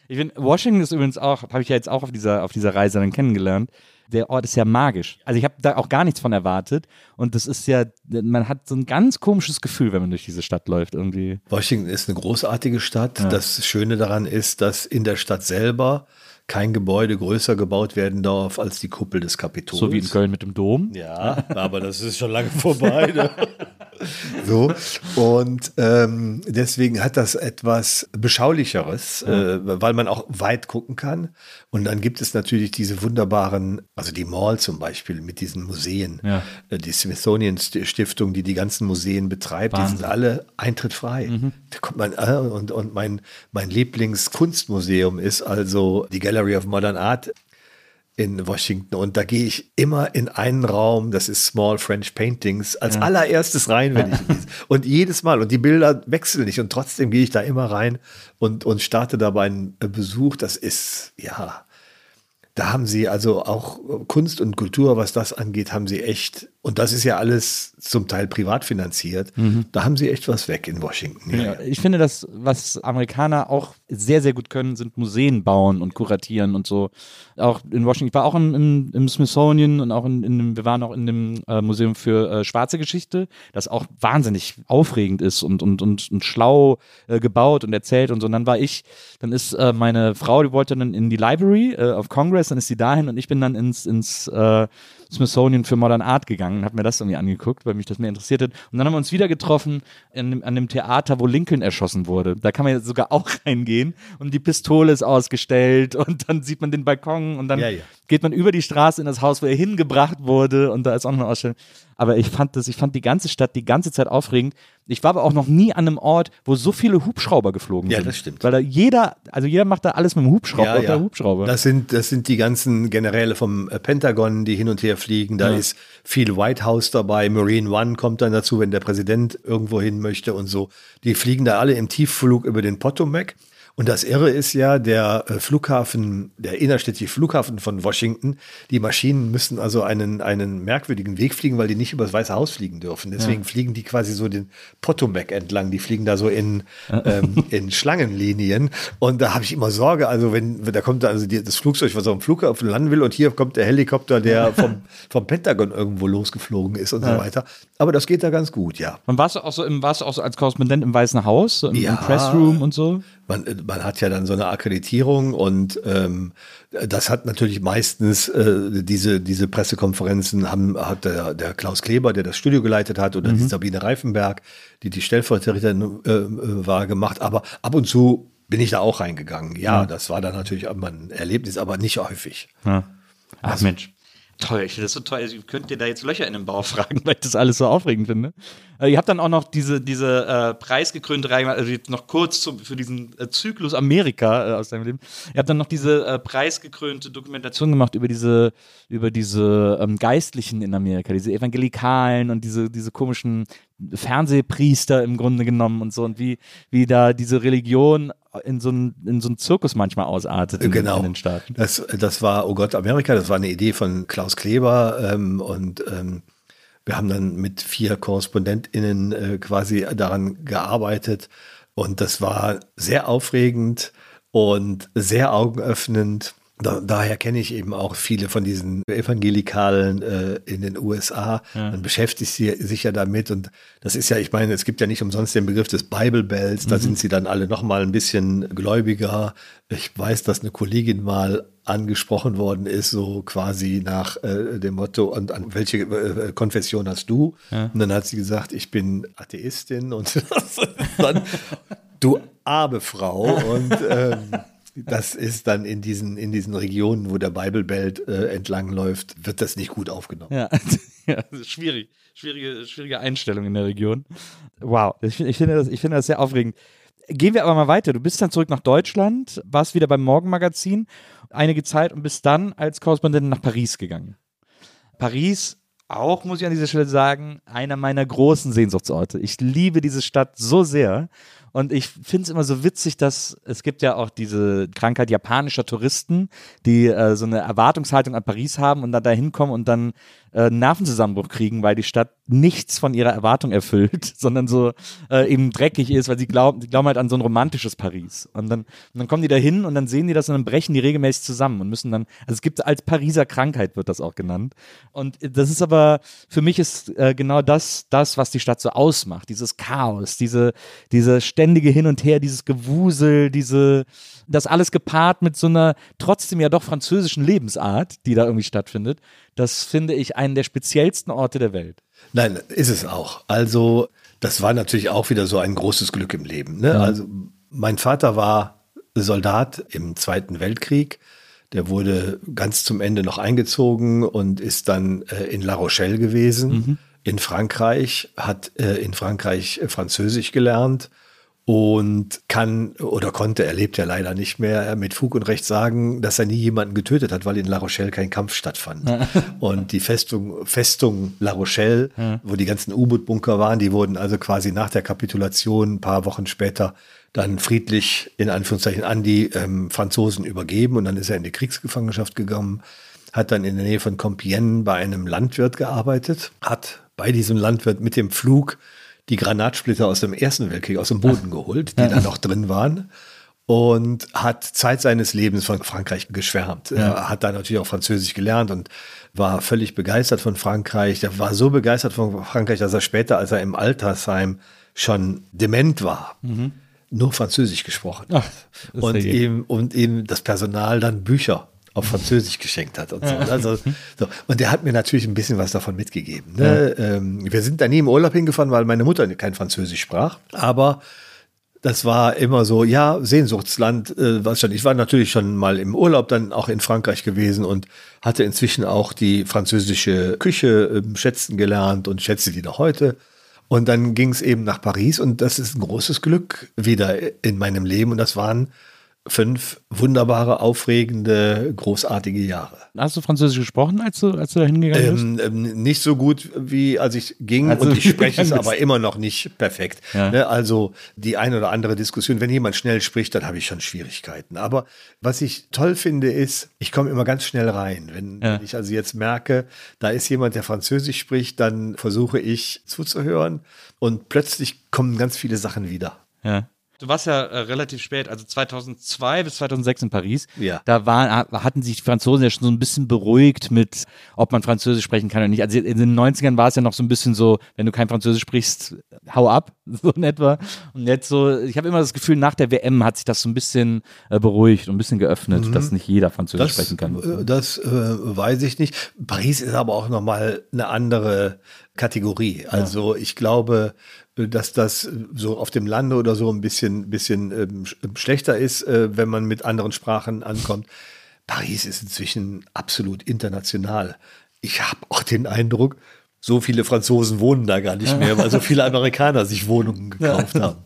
Ich finde, Washington ist übrigens auch, habe ich ja jetzt auch auf dieser, auf dieser Reise dann kennengelernt. Der Ort ist ja magisch. Also ich habe da auch gar nichts von erwartet. Und das ist ja, man hat so ein ganz komisches Gefühl, wenn man durch diese Stadt läuft irgendwie. Washington ist eine großartige Stadt. Das Schöne daran ist, dass in der Stadt selber kein Gebäude größer gebaut werden darf als die Kuppel des Kapitols. So wie in Köln mit dem Dom. Ja, aber das ist schon lange vorbei. Ne? so. Und ähm, deswegen hat das etwas Beschaulicheres, äh, weil man auch weit gucken kann. Und dann gibt es natürlich diese wunderbaren, also die Mall zum Beispiel mit diesen Museen, Ja. äh, die Smithsonian Stiftung, die die ganzen Museen betreibt, die Wahnsinn. sind alle eintrittfrei. Da kommt man äh, und, und mein, mein Lieblingskunstmuseum ist also die Gallery of Modern Art in Washington und da gehe ich immer in einen Raum, das ist Small French Paintings, als allererstes rein, wenn ich lese. Und jedes Mal, und die Bilder wechseln nicht und trotzdem gehe ich da immer rein und, und starte dabei einen Besuch. Das ist, ja, da haben sie also auch Kunst und Kultur, was das angeht, haben sie echt, und das ist ja alles zum Teil privat finanziert, da haben sie echt was weg in Washington. Ja, Ja, ich finde, das, was Amerikaner auch sehr, sehr gut können, sind Museen bauen und kuratieren und so. Auch in Washington. Ich war auch im, im, im Smithsonian und auch in, in dem, wir waren auch in dem äh, Museum für äh, schwarze Geschichte, das auch wahnsinnig aufregend ist und, und, und, und schlau äh, gebaut und erzählt und so. Und dann war ich, dann ist äh, meine Frau, die wollte dann in die Library äh, of Congress, dann ist sie dahin und ich bin dann ins, ins äh, Smithsonian für Modern Art gegangen und habe mir das irgendwie angeguckt, weil mich das mehr interessiert hat. Und dann haben wir uns wieder getroffen in, an dem Theater, wo Lincoln erschossen wurde. Da kann man jetzt sogar auch reingehen und die Pistole ist ausgestellt und dann sieht man den Balkon und dann Ja, ja. geht man über die Straße in das Haus, wo er hingebracht wurde und da ist auch noch eine Ausstellung. Aber ich fand das, ich fand die ganze Stadt die ganze Zeit aufregend. Ich war aber auch noch nie an einem Ort, wo so viele Hubschrauber geflogen Ja, sind. das stimmt. Weil da jeder, also jeder macht da alles mit dem Hubschrauber, per Hubschrauber. Das sind, das sind die ganzen Generäle vom äh, Pentagon, die hin und her fliegen. Da ist viel White House dabei. Marine One kommt dann dazu, wenn der Präsident irgendwo hin möchte und so. Die fliegen da alle im Tiefflug über den Potomac. Und das Irre ist ja, der äh, Flughafen, der innerstädtische Flughafen von Washington, die Maschinen müssen also einen, einen merkwürdigen Weg fliegen, weil die nicht über das Weiße Haus fliegen dürfen. Deswegen fliegen die quasi so den Potomac entlang. Die fliegen da so in, ähm, in Schlangenlinien. Und da habe ich immer Sorge, also wenn, wenn da kommt also die, das Flugzeug, was auf dem Flughafen landen will, und hier kommt der Helikopter, der vom, vom Pentagon irgendwo losgeflogen ist und so weiter. Aber das geht da ganz gut, ja. Und warst du auch so im, warst du auch so als Korrespondent im Weißen Haus, so im, Ja. im Pressroom und so? Man, äh, man hat ja dann so eine Akkreditierung und ähm, das hat natürlich meistens äh, diese, diese Pressekonferenzen haben, hat der, der Klaus Kleber, der das Studio geleitet hat, oder die Sabine Reifenberg, die die Stellvertreterin äh, äh, war, gemacht. Aber ab und zu bin ich da auch reingegangen. Ja, das war dann natürlich mal ein Erlebnis, aber nicht häufig. Ja. Ach Mensch. Toll, ich finde das so toll. Also, Ich könnte dir da jetzt Löcher in den Bauch fragen, weil ich das alles so aufregend finde. Äh, ihr habt dann auch noch diese, diese äh, preisgekrönte Reihe, also jetzt noch kurz zum, für diesen äh, Zyklus Amerika äh, aus deinem Leben. Ihr habt dann noch diese äh, preisgekrönte Dokumentation gemacht über diese, über diese ähm, Geistlichen in Amerika, diese Evangelikalen und diese, diese komischen Fernsehpriester im Grunde genommen und so und wie, wie da diese Religion in so einen in so einen Zirkus manchmal ausartet in, genau. in den Staaten. Das, das war, oh Gott, Amerika, das war eine Idee von Klaus Kleber ähm, und ähm, wir haben dann mit vier KorrespondentInnen äh, quasi daran gearbeitet und das war sehr aufregend und sehr augenöffnend. Da, daher kenne ich eben auch viele von diesen Evangelikalen äh, in den USA. Man beschäftigt sie, sich ja damit und das ist ja, ich meine, es gibt ja nicht umsonst den Begriff des Bible Bells. Da sind sie dann alle noch mal ein bisschen gläubiger. Ich weiß, dass eine Kollegin mal angesprochen worden ist, so quasi nach äh, dem Motto, und an welche äh, Konfession hast du? Und dann hat sie gesagt, ich bin Atheistin und dann, du arme Frau. Und ähm, das ist dann in diesen, in diesen Regionen, wo der Bible Belt äh, entlang läuft, wird das nicht gut aufgenommen. Ja, ja schwierig. Schwierige, schwierige Einstellung in der Region. Wow, ich, ich, finde das, ich finde das sehr aufregend. Gehen wir aber mal weiter. Du bist dann zurück nach Deutschland, warst wieder beim Morgenmagazin einige Zeit und bist dann als Korrespondentin nach Paris gegangen. Paris, auch muss ich an dieser Stelle sagen, einer meiner großen Sehnsuchtsorte. Ich liebe diese Stadt so sehr. Und ich finde es immer so witzig, dass es gibt ja auch diese Krankheit japanischer Touristen, die äh, so eine Erwartungshaltung an Paris haben und dann da hinkommen und dann äh, Nervenzusammenbruch kriegen, weil die Stadt nichts von ihrer Erwartung erfüllt, sondern so äh, eben dreckig ist, weil sie glauben, sie glauben halt an so ein romantisches Paris. Und dann, und dann kommen die da hin und dann sehen die das und dann brechen die regelmäßig zusammen und müssen dann, also es gibt als Pariser Krankheit wird das auch genannt. Und das ist aber, für mich ist äh, genau das, das, was die Stadt so ausmacht, dieses Chaos, diese, diese ständige Hin und Her, dieses Gewusel, diese, das alles gepaart mit so einer trotzdem ja doch französischen Lebensart, die da irgendwie stattfindet. Das finde ich einen der speziellsten Orte der Welt. Nein, ist es auch. Also, das war natürlich auch wieder so ein großes Glück im Leben. Ne? Ja. Also, mein Vater war Soldat im Zweiten Weltkrieg. Der wurde ganz zum Ende noch eingezogen und ist dann äh, in La Rochelle gewesen, in Frankreich, hat äh, in Frankreich Französisch gelernt und kann oder konnte, er lebt ja leider nicht mehr, mit Fug und Recht sagen, dass er nie jemanden getötet hat, weil in La Rochelle kein Kampf stattfand. und die Festung, Festung La Rochelle, wo die ganzen U-Boot-Bunker waren, die wurden also quasi nach der Kapitulation ein paar Wochen später dann friedlich in Anführungszeichen an die ähm, Franzosen übergeben und dann ist er in die Kriegsgefangenschaft gekommen, hat dann in der Nähe von Compiègne bei einem Landwirt gearbeitet, hat bei diesem Landwirt mit dem Flug die Granatsplitter aus dem Ersten Weltkrieg aus dem Boden geholt, die da noch drin waren. Und hat Zeit seines Lebens von Frankreich geschwärmt. Er hat da natürlich auch Französisch gelernt und war völlig begeistert von Frankreich. Er war so begeistert von Frankreich, dass er später, als er im Altersheim schon dement war, nur Französisch gesprochen ist und, ja ihm, und ihm das Personal dann Bücher auf Französisch geschenkt hat und so. Also, so. Und der hat mir natürlich ein bisschen was davon mitgegeben. Ne? Ähm, wir sind da nie im Urlaub hingefahren, weil meine Mutter kein Französisch sprach. Aber das war immer so, ja, Sehnsuchtsland, äh, was schon. Ich war natürlich schon mal im Urlaub, dann auch in Frankreich gewesen und hatte inzwischen auch die französische Küche ähm, schätzen gelernt und schätze die noch heute. Und dann ging es eben nach Paris und das ist ein großes Glück wieder in meinem Leben und das waren fünf wunderbare, aufregende, großartige Jahre. Hast du Französisch gesprochen, als du, als du da hingegangen bist? Ähm, ähm, nicht so gut, wie als ich ging Als du und ich spreche es aber immer noch nicht perfekt. Ja. Ne? Also die eine oder andere Diskussion, wenn jemand schnell spricht, dann habe ich schon Schwierigkeiten. Aber was ich toll finde, ist, ich komme immer ganz schnell rein. Wenn, Ja. wenn ich also jetzt merke, da ist jemand, der Französisch spricht, dann versuche ich zuzuhören und plötzlich kommen ganz viele Sachen wieder. Ja. Du warst ja äh, relativ spät, also 2002 bis 2006 in Paris. Ja. Da waren, hatten sich die Franzosen ja schon so ein bisschen beruhigt mit, ob man Französisch sprechen kann oder nicht. Also in den 90ern war es ja noch so ein bisschen so, wenn du kein Französisch sprichst, hau ab, so in etwa. Und jetzt so, ich habe immer das Gefühl, nach der WM hat sich das so ein bisschen äh, beruhigt und ein bisschen geöffnet, dass nicht jeder Französisch Das, sprechen kann. äh, das äh, weiß ich nicht. Paris ist aber auch nochmal eine andere Kategorie. Also ich glaube, äh, dass das so auf dem Lande oder so ein bisschen, bisschen ähm, sch- schlechter ist, äh, wenn man mit anderen Sprachen ankommt. Paris ist inzwischen absolut international. Ich habe auch den Eindruck, so viele Franzosen wohnen da gar nicht mehr, weil so viele Amerikaner sich Wohnungen gekauft haben.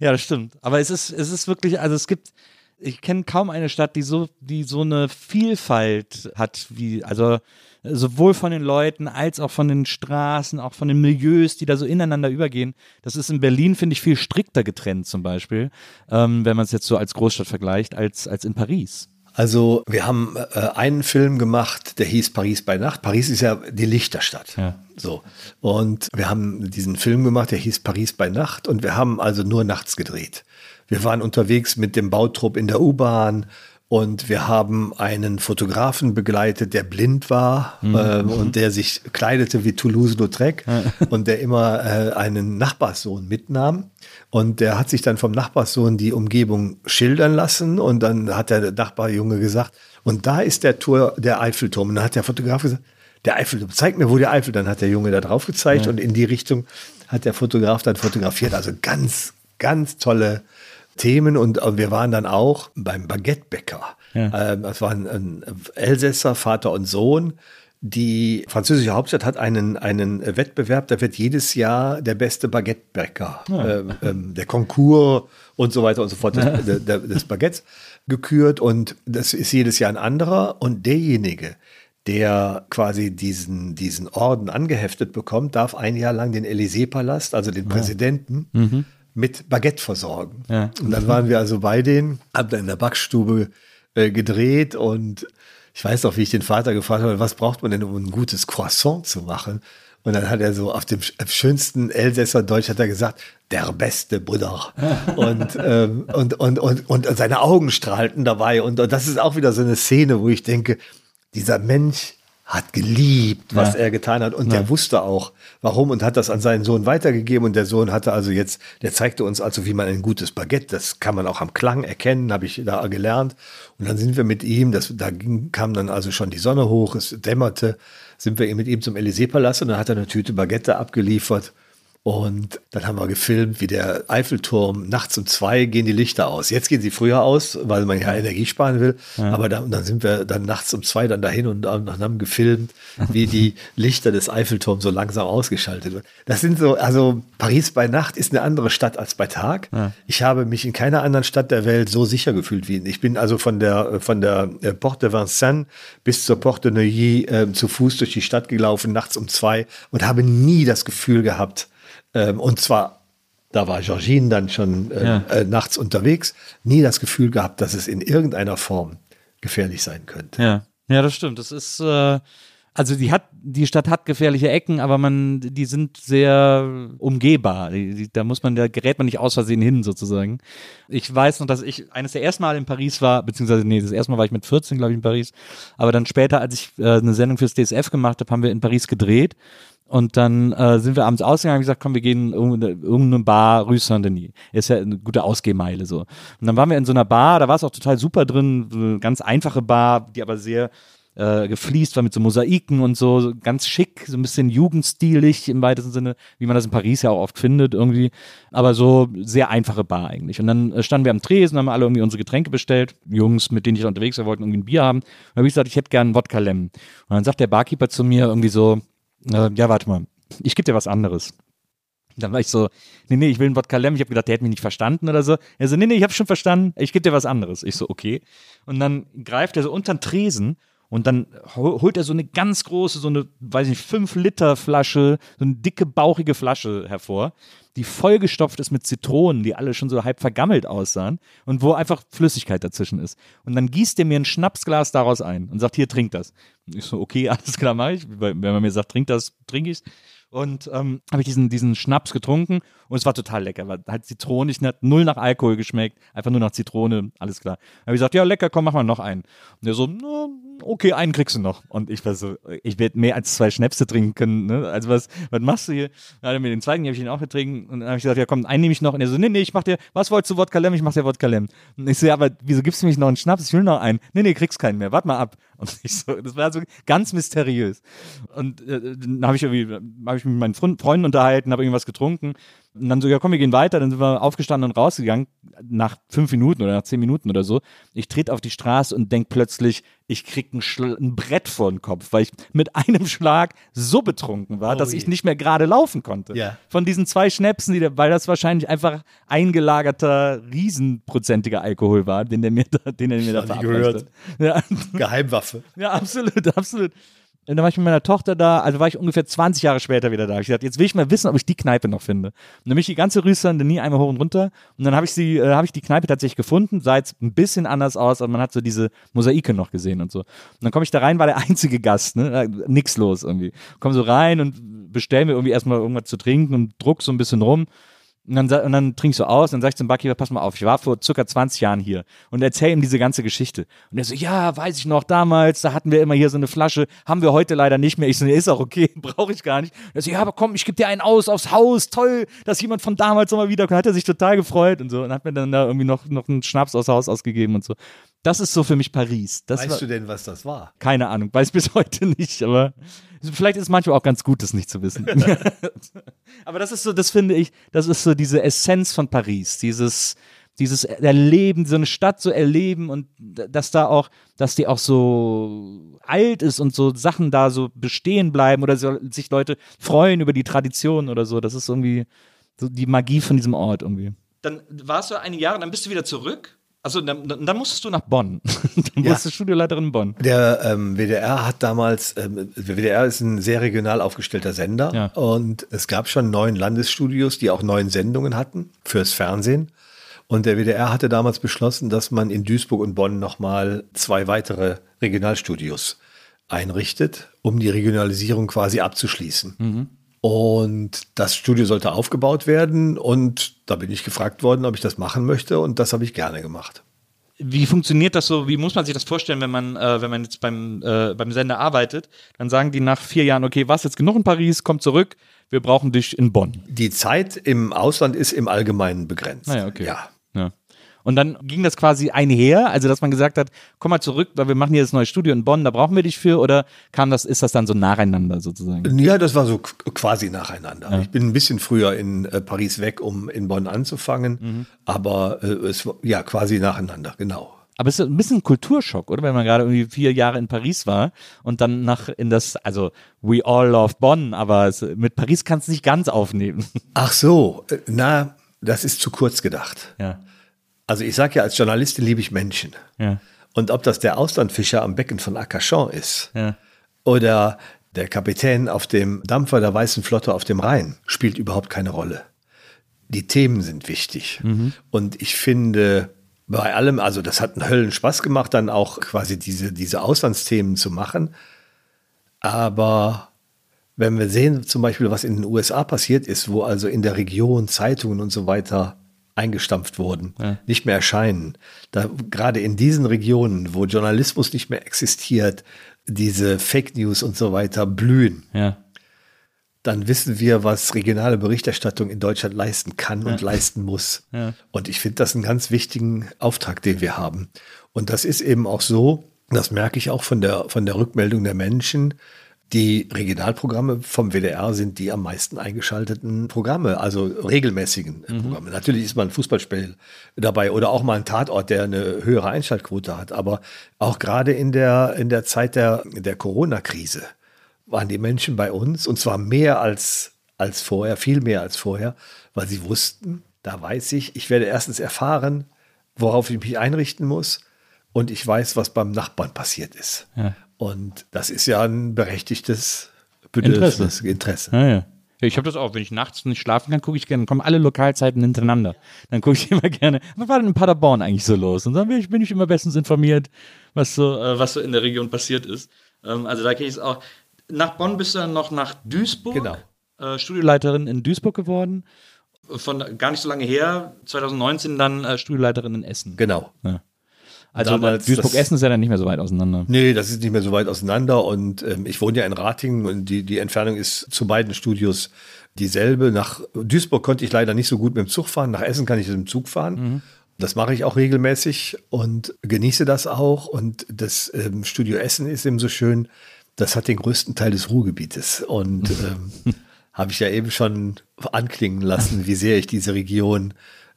Ja, das stimmt. Aber es ist, es ist wirklich, also es gibt, ich kenne kaum eine Stadt, die so, die so eine Vielfalt hat, wie, also sowohl von den Leuten als auch von den Straßen, auch von den Milieus, die da so ineinander übergehen. Das ist in Berlin, finde ich, viel strikter getrennt zum Beispiel, ähm, wenn man es jetzt so als Großstadt vergleicht, als, als in Paris. Also wir haben äh, einen Film gemacht, der hieß Paris bei Nacht. Paris ist ja die Lichterstadt. Ja. So. Und wir haben diesen Film gemacht, der hieß Paris bei Nacht und wir haben also nur nachts gedreht. Wir waren unterwegs mit dem Bautrupp in der U-Bahn und wir haben einen Fotografen begleitet, der blind war ähm, und der sich kleidete wie Toulouse-Lautrec und der immer äh, einen Nachbarssohn mitnahm. Und der hat sich dann vom Nachbarssohn die Umgebung schildern lassen und dann hat der Nachbarjunge gesagt, und da ist der Tor, der Eiffelturm. Und dann hat der Fotograf gesagt, der Eiffelturm, zeig mir, wo der Eifel. Dann hat der Junge da drauf gezeigt und in die Richtung hat der Fotograf dann fotografiert. Also ganz, ganz tolle Themen und äh, wir waren dann auch beim Baguettebäcker. Ähm, das war ein, Elsässer, Vater und Sohn. Die französische Hauptstadt hat einen, einen Wettbewerb, da wird jedes Jahr der beste Baguettebäcker, ähm, ähm, der Konkurs und so weiter und so fort des, der, der, des Baguettes gekürt und das ist jedes Jahr ein anderer und derjenige, der quasi diesen, diesen Orden angeheftet bekommt, darf ein Jahr lang den Élysée-Palast, also den Präsidenten, mit Baguette versorgen. Ja. Und dann waren wir also bei denen, haben da in der Backstube äh, gedreht und ich weiß auch, wie ich den Vater gefragt habe, was braucht man denn, um ein gutes Croissant zu machen? Und dann hat er so auf dem sch- schönsten Elsässer Deutsch hat er gesagt, der beste Bruder. und, ähm, und, und, und, und seine Augen strahlten dabei. Und, und das ist auch wieder so eine Szene, wo ich denke, dieser Mensch hat geliebt, was Ja. er getan hat. Und der wusste auch, warum und hat das an seinen Sohn weitergegeben. Und der Sohn hatte also jetzt, der zeigte uns also, wie man ein gutes Baguette, das kann man auch am Klang erkennen, habe ich da gelernt. Und dann sind wir mit ihm, das, da ging, kam dann also schon die Sonne hoch, es dämmerte, sind wir mit ihm zum Élysée-Palast und dann hat er eine Tüte Baguette abgeliefert. Und dann haben wir gefilmt, wie der Eiffelturm nachts um zwei gehen die Lichter aus. Jetzt gehen sie früher aus, weil man ja Energie sparen will. Aber da, und dann sind wir dann nachts um zwei dann dahin und, und haben gefilmt, wie die Lichter des Eiffelturms so langsam ausgeschaltet werden. Das sind so, also Paris bei Nacht ist eine andere Stadt als bei Tag. Ich habe mich in keiner anderen Stadt der Welt so sicher gefühlt wie in. Ich bin also von der, von der äh, Porte de Vincennes bis zur Porte de Neuilly äh, zu Fuß durch die Stadt gelaufen, nachts um zwei und habe nie das Gefühl gehabt, ähm, und zwar, da war Georgine dann schon äh, Ja. äh, nachts unterwegs, nie das Gefühl gehabt, dass es in irgendeiner Form gefährlich sein könnte. Ja, ja, das stimmt. Das ist, äh, also die hat, die Stadt hat gefährliche Ecken, aber man, die sind sehr umgehbar. Die, die, da muss man, da gerät man nicht aus Versehen hin, sozusagen. Ich weiß noch, dass ich eines der ersten Mal in Paris war, beziehungsweise, nee, das erste Mal war ich mit 14, glaube ich, in Paris. Aber dann später, als ich äh, eine Sendung fürs DSF gemacht habe, haben wir in Paris gedreht. Und dann äh, sind wir abends ausgegangen und gesagt, komm, wir gehen in irgendeine, Bar, Rue Saint-Denis. Ist ja eine gute Ausgehmeile so. Und dann waren wir in so einer Bar, da war es auch total super drin, eine ganz einfache Bar, die aber sehr äh, gefliest war mit so Mosaiken und so, ganz schick, so ein bisschen jugendstilig im weitesten Sinne, wie man das in Paris ja auch oft findet irgendwie, aber so sehr einfache Bar eigentlich. Und dann äh, standen wir am Tresen, haben alle irgendwie unsere Getränke bestellt, Jungs, mit denen ich unterwegs war, wollten irgendwie ein Bier haben. Und dann habe ich gesagt, ich hätte gern Wodka Lem. Und dann sagt der Barkeeper zu mir irgendwie so, äh, ja, warte mal, ich gebe dir was anderes. Dann war ich so, nee, nee, ich will einen Wodka Lem. Ich habe gedacht, der hätte mich nicht verstanden oder so. Er so, nee, nee, ich habe schon verstanden. Ich gebe dir was anderes. Ich so, okay. Und dann greift er so unter den Tresen und dann hol- holt er so eine ganz große, so eine, weiß nicht, 5 Liter Flasche, so eine dicke, bauchige Flasche hervor, die vollgestopft ist mit Zitronen, die alle schon so halb vergammelt aussahen und wo einfach Flüssigkeit dazwischen ist. Und dann gießt er mir ein Schnapsglas daraus ein und sagt, hier, trink das. Und ich so, okay, alles klar, mach ich. Wenn man mir sagt, trink das, trink ich's. Und ähm, habe ich diesen, diesen Schnaps getrunken und es war total lecker. War halt zitronig, hat null nach Alkohol geschmeckt, einfach nur nach Zitrone, alles klar. Dann habe ich gesagt, ja, lecker, komm, mach mal noch einen. Und der so, na, okay, einen kriegst du noch. Und ich war so, ich werde mehr als zwei Schnäpse trinken können. Ne? Also was, was machst du hier? Dann hat er den zweiten, den habe ich ihn auch getrunken. Und dann habe ich gesagt, ja komm, einen nehme ich noch. Und er so, nee, nee, ich mach dir, was wolltest du, Wodka Lem? Ich mach dir Wodka Lem. Und ich so, ja, aber wieso gibst du mich noch einen Schnaps? Ich will noch einen. Nee, nee, kriegst keinen mehr. Warte mal ab. Und ich so, das war so ganz mysteriös. Und äh, dann habe ich irgendwie, habe ich mich mit meinen Freund- Freunden unterhalten, habe irgendwas getrunken. Und dann so, ja komm, wir gehen weiter. Dann sind wir aufgestanden und rausgegangen, nach fünf Minuten oder nach zehn Minuten oder so. Ich trete auf die Straße und denk plötzlich, ich krieg ein, ein Brett vor den Kopf, weil ich mit einem Schlag so betrunken war, dass je. ich nicht mehr gerade laufen konnte. Ja. Von diesen zwei Schnäpsen, die der, weil das wahrscheinlich einfach eingelagerter, riesenprozentiger Alkohol war, den der mir da, den er mir da verabreicht gehört. hat. Ja. Geheimwaffe. Ja, absolut, absolut. Und dann war ich mit meiner Tochter da, also war ich ungefähr 20 Jahre später wieder da. Ich gesagt, jetzt will ich mal wissen, ob ich die Kneipe noch finde. Und dann bin ich die ganze Rüster nie einmal hoch und runter. Und dann habe ich sie, äh, habe ich die Kneipe tatsächlich gefunden, sah jetzt ein bisschen anders aus, aber man hat so diese Mosaike noch gesehen und so. Und dann komme ich da rein, war der einzige Gast, ne? Äh, Nix los irgendwie. Komm so rein und bestell mir irgendwie erstmal irgendwas zu trinken und druck so ein bisschen rum. Und dann, und dann trinkst du aus, dann sag ich zum Barkeeper, pass mal auf, ich war vor circa 20 Jahren hier und erzähl ihm diese ganze Geschichte. Und er so, ja, weiß ich noch, damals, da hatten wir immer hier so eine Flasche, haben wir heute leider nicht mehr. Ich so, nee, ist auch okay, brauche ich gar nicht. Er so, ja, aber komm, ich gebe dir einen aus aufs Haus, toll, dass jemand von damals nochmal wiederkommt. Hat er sich total gefreut und so und hat mir dann da irgendwie noch, noch einen Schnaps aus Haus ausgegeben und so. Das ist so für mich Paris. Das war, Weißt du denn, was das war? keine Ahnung, weiß bis heute nicht, aber vielleicht ist es manchmal auch ganz gut, das nicht zu wissen. aber das ist so, das finde ich, das ist so diese Essenz von Paris, dieses, dieses Erleben, so eine Stadt so erleben und dass da auch, dass die auch so alt ist und so Sachen da so bestehen bleiben oder so, sich Leute freuen über die Tradition oder so. Das ist irgendwie so die Magie von diesem Ort irgendwie. Dann warst du einige Jahre, dann bist du wieder zurück Achso, dann, dann musstest du nach Bonn. dann Ja. warst du Studioleiterin in Bonn. Der ähm, WDR hat damals, ähm, der WDR ist ein sehr regional aufgestellter Sender Ja. und es gab schon neun Landesstudios, die auch neun Sendungen hatten fürs Fernsehen. Und der WDR hatte damals beschlossen, dass man in Duisburg und Bonn nochmal zwei weitere Regionalstudios einrichtet, um die Regionalisierung quasi abzuschließen. Und das Studio sollte aufgebaut werden und da bin ich gefragt worden, ob ich das machen möchte und das habe ich gerne gemacht. Wie funktioniert das so? Wie muss man sich das vorstellen, wenn man, äh, wenn man jetzt beim, äh, beim Sender arbeitet? Dann sagen die nach vier Jahren, okay, warst jetzt genug in Paris, komm zurück, wir brauchen dich in Bonn. Die Zeit im Ausland ist im Allgemeinen begrenzt. Naja, okay. Ja. Ja. Und dann ging das quasi einher, also dass man gesagt hat, komm mal zurück, weil wir machen hier das neue Studio in Bonn, da brauchen wir dich für, oder kam das, ist das dann so nacheinander sozusagen? Ja, das war so qu- quasi nacheinander. Ich bin ein bisschen früher in äh, Paris weg, um in Bonn anzufangen, Mhm. aber äh, es war ja quasi nacheinander, genau. Aber es ist ein bisschen ein Kulturschock, oder? Wenn man gerade irgendwie vier Jahre in Paris war und dann nach in das, also we all love Bonn, aber es, mit Paris kannst du nicht ganz aufnehmen. Ach so, äh, na, das ist zu kurz gedacht. ja, Also ich sage ja, als Journalistin liebe ich Menschen. ja, Und ob das der Auslandfischer am Becken von Arcachon ist ja. oder der Kapitän auf dem Dampfer der Weißen Flotte auf dem Rhein, spielt überhaupt keine Rolle. Die Themen sind wichtig. Und ich finde, bei allem, also das hat einen Höllenspaß gemacht, dann auch quasi diese, diese Auslandsthemen zu machen. Aber wenn wir sehen, zum Beispiel, was in den USA passiert ist, wo also in der Region Zeitungen und so weiter eingestampft wurden, nicht mehr erscheinen, da gerade in diesen Regionen, wo Journalismus nicht mehr existiert, diese Fake News und so weiter blühen, ja. dann wissen wir, was regionale Berichterstattung in Deutschland leisten kann und leisten muss. Und ich finde das einen ganz wichtigen Auftrag, den wir haben. Und das ist eben auch so, das merke ich auch von der, von der Rückmeldung der Menschen, die Regionalprogramme vom WDR sind die am meisten eingeschalteten Programme, also regelmäßigen äh, Programme. Natürlich ist mal ein Fußballspiel dabei oder auch mal ein Tatort, der eine höhere Einschaltquote hat. Aber auch gerade in der, in der Zeit der, der Corona-Krise waren die Menschen bei uns und zwar mehr als, als vorher, viel mehr als vorher, weil sie wussten, da weiß ich, ich werde erstens erfahren, worauf ich mich einrichten muss und ich weiß, was beim Nachbarn passiert ist. Ja. Und das ist ja ein berechtigtes Bedürfnis, Interesse. Ja, ja. Ja, ich habe das auch, wenn ich nachts nicht schlafen kann, gucke ich gerne, dann kommen alle Lokalzeiten hintereinander. Dann gucke ich immer gerne, was war denn in Paderborn eigentlich so los? Und dann bin ich, bin ich immer bestens informiert, was so, äh, was so in der Region passiert ist. Ähm, also da kenne ich es auch. Nach Bonn bist du dann noch nach Duisburg, Genau. äh, Studioleiterin in Duisburg geworden. Von gar nicht so lange her, 2019 dann äh, Studioleiterin in Essen. Genau. Also Duisburg-Essen ist ja dann nicht mehr so weit auseinander. Nee, das ist nicht mehr so weit auseinander und ähm, ich wohne ja in Ratingen und die, die Entfernung ist zu beiden Studios dieselbe. Nach Duisburg konnte ich leider nicht so gut mit dem Zug fahren, nach Essen kann ich mit dem Zug fahren. Das mache ich auch regelmäßig und genieße das auch. Und das ähm, Studio Essen ist eben so schön, das hat den größten Teil des Ruhrgebietes. Und ähm, habe ich ja eben schon anklingen lassen, wie sehr ich diese Region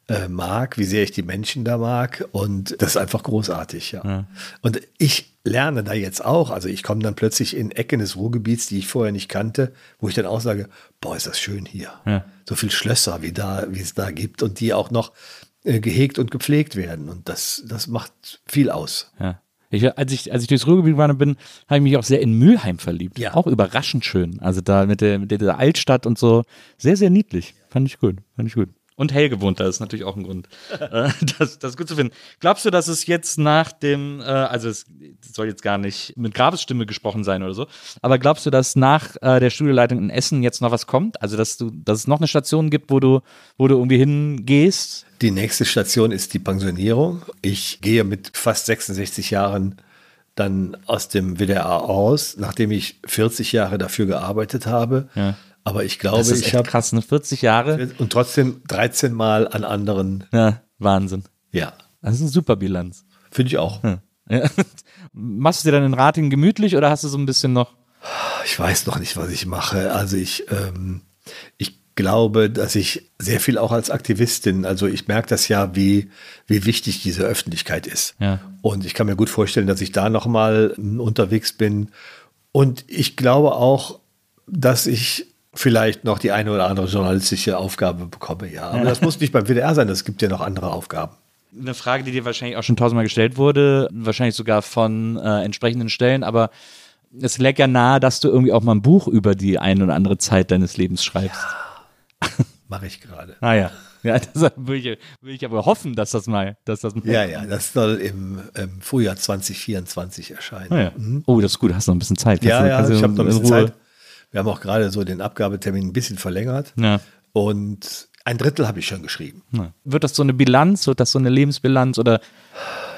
äh, mag, wie sehr ich die Menschen da mag. Und das ist einfach großartig, ja. Und ich lerne da jetzt auch. Also ich komme dann plötzlich in Ecken des Ruhrgebiets, die ich vorher nicht kannte, wo ich dann auch sage, boah, ist das schön hier. Ja. So viel Schlösser, wie da, wie es da gibt und die auch noch äh, gehegt und gepflegt werden. Und das, das macht viel aus. Ja. Ich, als, ich, als ich durchs Ruhrgebiet gefahren bin, habe ich mich auch sehr in Mülheim verliebt. Ja. Auch überraschend schön. Also da mit der, mit der Altstadt und so. Sehr, sehr niedlich. Fand ich gut. Fand ich gut. Und hell gewohnt, das ist natürlich auch ein Grund, äh, das, das gut zu finden. Glaubst du, dass es jetzt nach dem, äh, also es soll jetzt gar nicht mit Grabesstimme gesprochen sein oder so, aber glaubst du, dass nach äh, der Studioleitung in Essen jetzt noch was kommt? Also dass du, dass es noch eine Station gibt, wo du, wo du irgendwie hingehst? Die nächste Station ist die Pensionierung. Ich gehe mit fast 66 Jahren dann aus dem WDR aus, nachdem ich 40 Jahre dafür gearbeitet habe. Ja. Aber ich glaube, Das ist ich habe krass, ne? 40 Jahre. und trotzdem 13 Mal an anderen. Ja, Wahnsinn. Ja, Das ist eine super Bilanz. finde ich auch. Ja. Machst du dir dann in Rating gemütlich oder hast du so ein bisschen noch? Ich weiß noch nicht, was ich mache. Also ich, ähm, ich glaube, dass ich sehr viel auch als Aktivistin, also ich merke das ja, wie, wie wichtig diese Öffentlichkeit ist. Ja. Und ich kann mir gut vorstellen, dass ich da nochmal unterwegs bin. Und ich glaube auch, dass ich vielleicht noch die eine oder andere journalistische Aufgabe bekomme, ja. Aber das muss nicht beim WDR sein, es gibt ja noch andere Aufgaben. Eine Frage, die dir wahrscheinlich auch schon tausendmal gestellt wurde, wahrscheinlich sogar von äh, entsprechenden Stellen, aber es lag ja nahe, dass du irgendwie auch mal ein Buch über die eine oder andere Zeit deines Lebens schreibst. Mache ich gerade. Ah ja. Ja, das würde ich, will ich aber hoffen, dass das mal, dass das mal. Ja, ja, das soll im, im Frühjahr 2024 erscheinen. Ah, ja. Oh, das ist gut, hast noch ein bisschen Zeit. Ja, Kannst du- ja, du ich habe noch ein in bisschen Ruhe- Zeit. Wir haben auch gerade so den Abgabetermin ein bisschen verlängert. Ja. Und ein Drittel habe ich schon geschrieben. Ja. Wird das so eine Bilanz? Wird das so eine Lebensbilanz oder?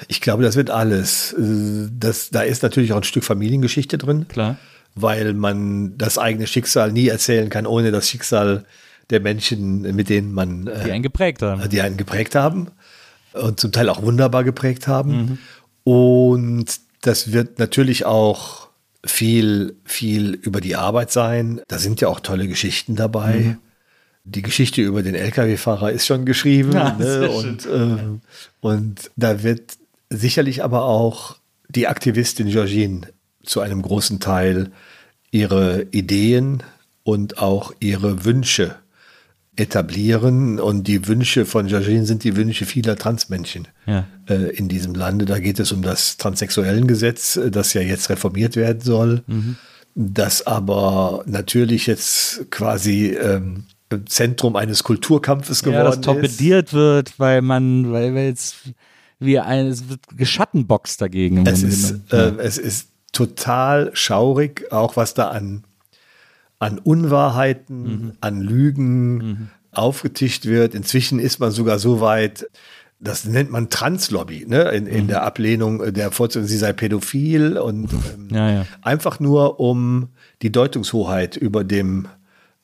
Ich glaube, das wird alles. Äh, Das, da ist natürlich auch ein Stück Familiengeschichte drin. Klar. Weil man das eigene Schicksal nie erzählen kann, ohne das Schicksal der Menschen, mit denen man äh, Die einen geprägt haben. die einen geprägt haben und zum Teil auch wunderbar geprägt haben. Mhm. Und das wird natürlich auch viel, viel über die Arbeit sein. Da sind ja auch tolle Geschichten dabei. Mhm. Die Geschichte über den Lkw-Fahrer ist schon geschrieben. Ja, ne? und, ähm, und da wird sicherlich aber auch die Aktivistin Georgine zu einem großen Teil ihre Ideen und auch ihre Wünsche etablieren. Und die Wünsche von Georgine sind die Wünsche vieler Transmenschen Ja. äh, in diesem Lande. Da geht es um das Transsexuellengesetz, äh, das ja jetzt reformiert werden soll, das aber natürlich jetzt quasi ähm, im Zentrum eines Kulturkampfes geworden Ja, das ist. torpediert wird, weil man, weil wir jetzt wie ein, es wird geschattenboxt dagegen. Es ist, äh, es ist total schaurig, auch was da an, an Unwahrheiten, Mhm. an Lügen aufgetischt wird. Inzwischen ist man sogar so weit, das nennt man Translobby, ne? in, Mhm. Mhm. in der Ablehnung der Vorstellung, sie sei pädophil und ähm, Ja, ja. einfach nur um die Deutungshoheit über dem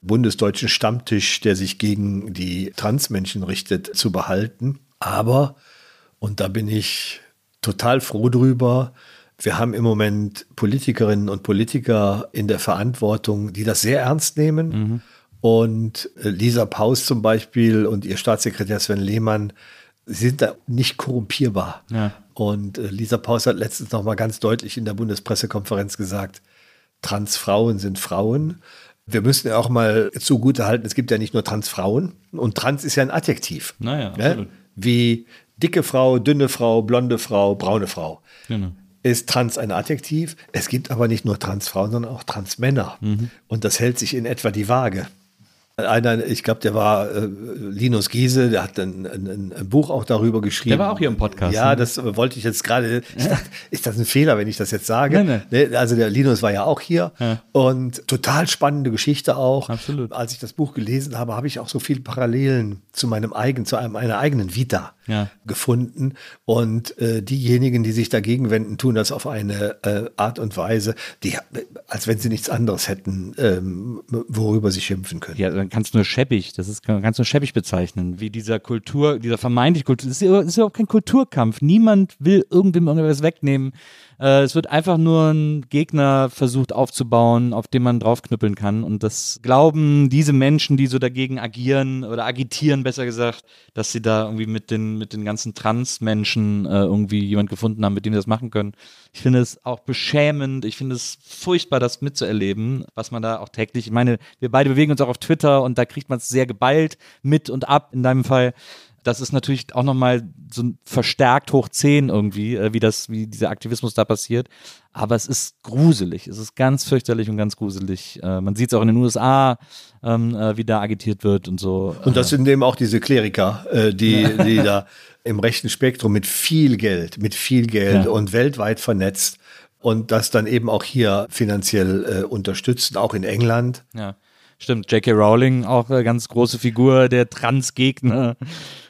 bundesdeutschen Stammtisch, der sich gegen die Transmenschen richtet, zu behalten. Aber, und da bin ich total froh drüber, wir haben im Moment Politikerinnen und Politiker in der Verantwortung, die das sehr ernst nehmen. Und äh, Lisa Paus zum Beispiel und ihr Staatssekretär Sven Lehmann sind da nicht korrumpierbar. Ja. Und äh, Lisa Paus hat letztens noch mal ganz deutlich in der Bundespressekonferenz gesagt, Transfrauen sind Frauen. Wir müssen ja auch mal zugutehalten, es gibt ja nicht nur Transfrauen und Trans ist ja ein Adjektiv. Naja, Ne? Wie dicke Frau, dünne Frau, blonde Frau, braune Frau. Genau. Ist trans ein Adjektiv? Es gibt aber nicht nur Transfrauen, sondern auch Transmänner. Mhm. Und das hält sich in etwa die Waage. Einer, ich glaube, der war äh, Linus Giese, der hat ein, ein, ein Buch auch darüber geschrieben. Der war auch hier im Podcast, Ja, ne? das äh, wollte ich jetzt gerade. Ist das ein Fehler, wenn ich das jetzt sage? Nein, Ne, Also der Linus war ja auch hier Ja. und total spannende Geschichte auch. Absolut. Als ich das Buch gelesen habe, habe ich auch so viele Parallelen zu meinem eigenen, zu einem, meiner eigenen Vita Ja. gefunden. Und äh, diejenigen, die sich dagegen wenden, tun das auf eine äh, Art und Weise, die, als wenn sie nichts anderes hätten, ähm, worüber sie schimpfen können. Ja, kannst du nur scheppig, das ist, du nur scheppig bezeichnen, wie dieser Kultur, dieser vermeintlich Kultur, das ist das ist auch kein Kulturkampf. Niemand will irgendwem irgendwas wegnehmen. Äh, es wird einfach nur ein Gegner versucht aufzubauen, auf den man draufknüppeln kann. Und das glauben diese Menschen, die so dagegen agieren oder agitieren, besser gesagt, dass sie da irgendwie mit den, mit den ganzen Trans-Menschen äh, irgendwie jemand gefunden haben, mit dem sie das machen können. Ich finde es auch beschämend. Ich finde es furchtbar, das mitzuerleben, was man da auch täglich, ich meine, wir beide bewegen uns auch auf Twitter und da kriegt man es sehr geballt mit und ab in deinem Fall. Das ist natürlich auch nochmal so ein verstärkt hoch 10 irgendwie, äh, wie das, wie dieser Aktivismus da passiert. Aber es ist gruselig. Es ist ganz fürchterlich und ganz gruselig. Äh, man sieht es auch in den USA, ähm, äh, wie da agitiert wird und so. Und das sind eben auch diese Kleriker, die, die da im rechten Spektrum mit viel Geld, mit viel Geld Ja. und weltweit vernetzt und das dann eben auch hier finanziell äh, unterstützen, auch in England. Ja, stimmt. J.K. Rowling, auch eine ganz große Figur, der Transgegner.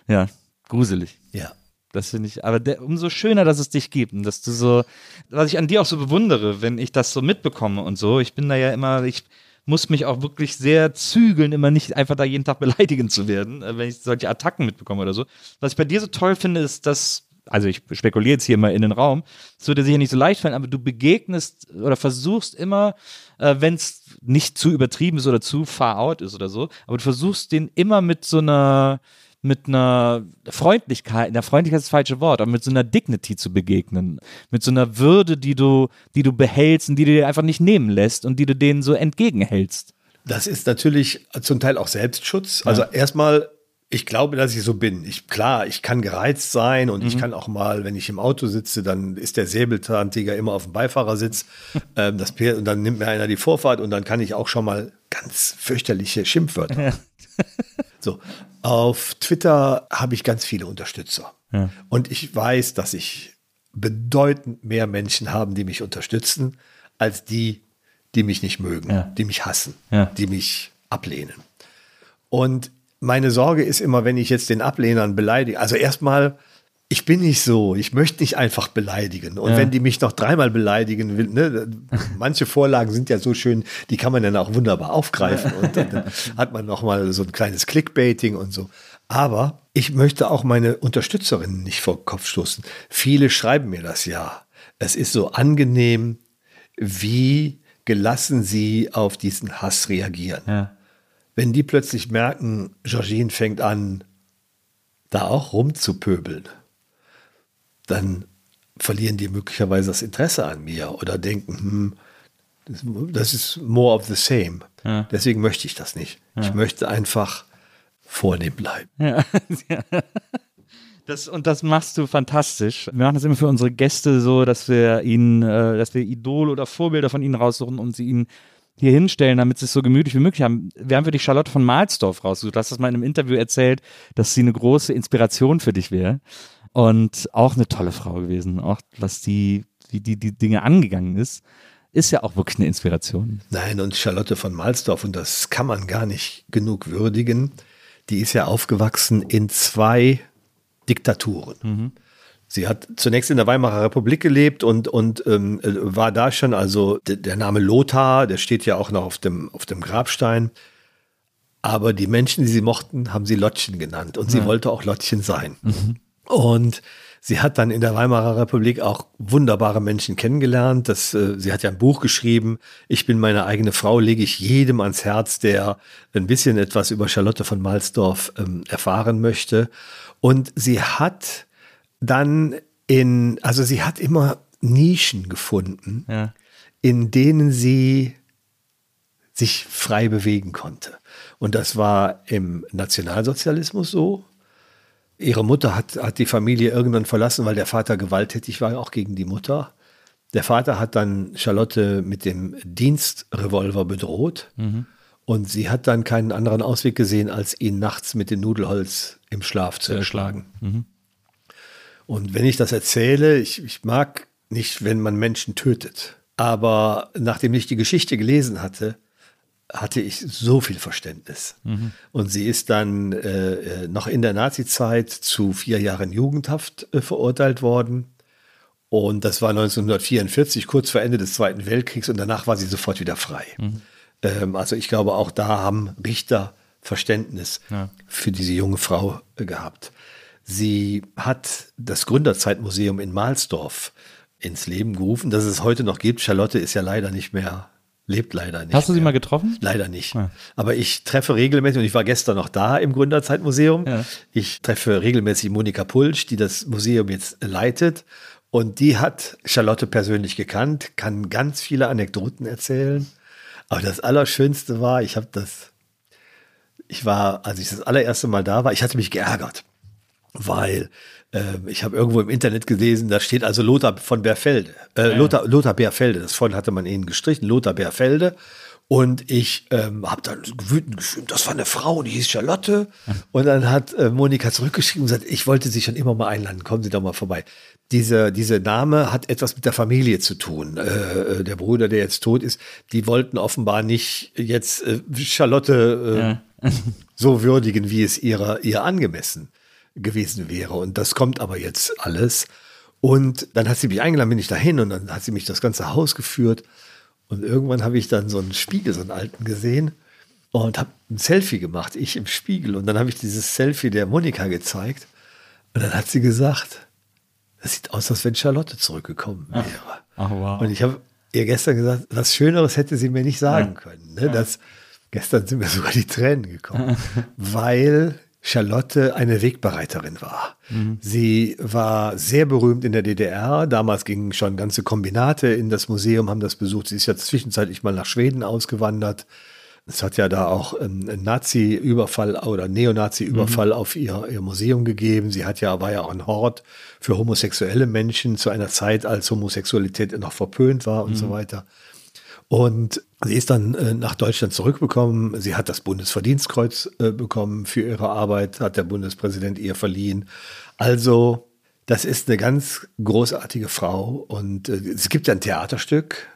Ja, gruselig. Ja. Das finde ich, aber der, umso schöner, dass es dich gibt und dass du so, was ich an dir auch so bewundere, wenn ich das so mitbekomme und so. Ich bin da ja immer, ich muss mich auch wirklich sehr zügeln, immer nicht einfach da jeden Tag beleidigen zu werden, äh, wenn ich solche Attacken mitbekomme oder so. Was ich bei dir so toll finde, ist, dass, also ich spekuliere jetzt hier mal in den Raum, es würde dir sicher nicht so leicht fallen, aber du begegnest oder versuchst immer, äh, wenn es nicht zu übertrieben ist oder zu far out ist oder so, aber du versuchst den immer mit so einer mit einer Freundlichkeit, der Freundlichkeit ist das falsche Wort, aber mit so einer Dignity zu begegnen, mit so einer Würde, die du, die du behältst und die du dir einfach nicht nehmen lässt und die du denen so entgegenhältst. Das ist natürlich zum Teil auch Selbstschutz. Also erstmal Ich glaube, dass ich so bin. Ich, klar, ich kann gereizt sein und ich kann auch mal, wenn ich im Auto sitze, dann ist der Säbelzahntiger immer auf dem Beifahrersitz. ähm, das, und dann nimmt mir einer die Vorfahrt und dann kann ich auch schon mal ganz fürchterliche Schimpfwörter. So, auf Twitter habe ich ganz viele Unterstützer. Und ich weiß, dass ich bedeutend mehr Menschen haben, die mich unterstützen, als die, die mich nicht mögen, Ja. die mich hassen, Ja. die mich ablehnen. Und meine Sorge ist immer, wenn ich jetzt den Ablehnern beleidige, also erstmal, ich bin nicht so, ich möchte nicht einfach beleidigen. Und Ja. wenn die mich noch dreimal beleidigen will, ne, manche Vorlagen sind ja so schön, die kann man dann auch wunderbar aufgreifen und dann, dann hat man noch mal so ein kleines Clickbaiting und so. Aber ich möchte auch meine Unterstützerinnen nicht vor den Kopf stoßen. Viele schreiben mir das ja. Es ist so angenehm, wie gelassen sie auf diesen Hass reagieren Ja. wenn die plötzlich merken, Georgine fängt an, da auch rumzupöbeln, dann verlieren die möglicherweise das Interesse an mir oder denken, hm, das, ist more of the same. Ja. Deswegen möchte ich das nicht. Ich möchte einfach vornehm bleiben. Ja. Das, und das machst du fantastisch. Wir machen das immer für unsere Gäste so, dass wir ihnen, äh, dass wir Idole oder Vorbilder von ihnen raussuchen und sie ihnen hier hinstellen, damit sie es so gemütlich wie möglich haben. Wir haben für dich Charlotte von Mahlsdorf rausgesucht. Du hast das mal in einem Interview erzählt, dass sie eine große Inspiration für dich wäre. Und auch eine tolle Frau gewesen. Auch was die, wie die, die Dinge angegangen ist, ist ja auch wirklich eine Inspiration. Nein, und Charlotte von Malsdorf, und das kann man gar nicht genug würdigen, die ist ja aufgewachsen in zwei Diktaturen. Sie hat zunächst in der Weimarer Republik gelebt und, und ähm, äh, war da schon, also der Name Lothar, der steht ja auch noch auf dem, auf dem Grabstein. Aber die Menschen, die sie mochten, haben sie Lottchen genannt und sie wollte auch Lottchen sein. Und sie hat dann in der Weimarer Republik auch wunderbare Menschen kennengelernt. Das, äh, sie hat ja ein Buch geschrieben. Ich bin meine eigene Frau, lege ich jedem ans Herz, der ein bisschen etwas über Charlotte von Malsdorf ähm, erfahren möchte. Und sie hat dann in, also sie hat immer Nischen gefunden, Ja. in denen sie sich frei bewegen konnte. Und das war im Nationalsozialismus so. Ihre Mutter hat, hat die Familie irgendwann verlassen, weil der Vater gewalttätig war, auch gegen die Mutter. Der Vater hat dann Charlotte mit dem Dienstrevolver bedroht. Und sie hat dann keinen anderen Ausweg gesehen, als ihn nachts mit dem Nudelholz im Schlaf zu erschlagen. Und wenn ich das erzähle, ich, ich mag nicht, wenn man Menschen tötet. Aber nachdem ich die Geschichte gelesen hatte, hatte ich so viel Verständnis. Und sie ist dann äh, äh, noch in der Nazizeit zu vier Jahren Jugendhaft äh, verurteilt worden. Und das war 1944, kurz vor Ende des Zweiten Weltkriegs. Und danach war sie sofort wieder frei. Ähm, also ich glaube, auch da haben Richter Verständnis für diese junge Frau äh, gehabt. Sie hat das Gründerzeitmuseum in Mahlsdorf ins Leben gerufen, das es heute noch gibt. Charlotte ist ja leider nicht mehr, lebt leider nicht. Hast du sie mehr. mal getroffen? Leider nicht. Ja. Aber ich treffe regelmäßig, und ich war gestern noch da im Gründerzeitmuseum. Ja. Ich treffe regelmäßig Monika Pulsch, die das Museum jetzt leitet. Und die hat Charlotte persönlich gekannt, kann ganz viele Anekdoten erzählen. Aber das Allerschönste war, ich habe das, ich war, als ich das allererste Mal da war, ich hatte mich geärgert, weil ich habe irgendwo im Internet gelesen, da steht also Lothar von Berfelde, äh, Lothar, Lothar Bärfelde, das vorhin hatte man ihnen gestrichen, Lothar Bärfelde. Und ich ähm, habe dann wütend geschrieben, das war eine Frau, die hieß Charlotte. Und dann hat äh, Monika zurückgeschrieben und gesagt, ich wollte Sie schon immer mal einladen, kommen Sie doch mal vorbei. Diese, diese Name hat etwas mit der Familie zu tun. Äh, äh, der Bruder, der jetzt tot ist, die wollten offenbar nicht jetzt äh, Charlotte äh, so würdigen, wie es ihrer, ihr angemessen gewesen wäre. Und das kommt aber jetzt alles. Und dann hat sie mich eingeladen, bin ich dahin und dann hat sie mich das ganze Haus geführt. Und irgendwann habe ich dann so einen Spiegel, so einen alten gesehen und habe ein Selfie gemacht, ich im Spiegel. Und dann habe ich dieses Selfie der Monika gezeigt. Und dann hat sie gesagt, das sieht aus, als wenn Charlotte zurückgekommen wäre. Ach, wow. Und ich habe ihr gestern gesagt, was Schöneres hätte sie mir nicht sagen können. Ne? Das, gestern sind mir sogar die Tränen gekommen, weil Charlotte eine Wegbereiterin war. Sie war sehr berühmt in der DDR. Damals gingen schon ganze Kombinate in das Museum, haben das besucht. Sie ist ja zwischenzeitlich mal nach Schweden ausgewandert. Es hat ja da auch einen Nazi-Überfall oder Neonazi-Überfall mhm. auf ihr, ihr Museum gegeben. Sie hat ja, war ja auch ein Hort für homosexuelle Menschen zu einer Zeit, als Homosexualität noch verpönt war und mhm. so weiter. Und sie ist dann äh, nach Deutschland zurückgekommen. Sie hat das Bundesverdienstkreuz äh, bekommen für ihre Arbeit, hat der Bundespräsident ihr verliehen. Also, das ist eine ganz großartige Frau. Und äh, es gibt ja ein Theaterstück.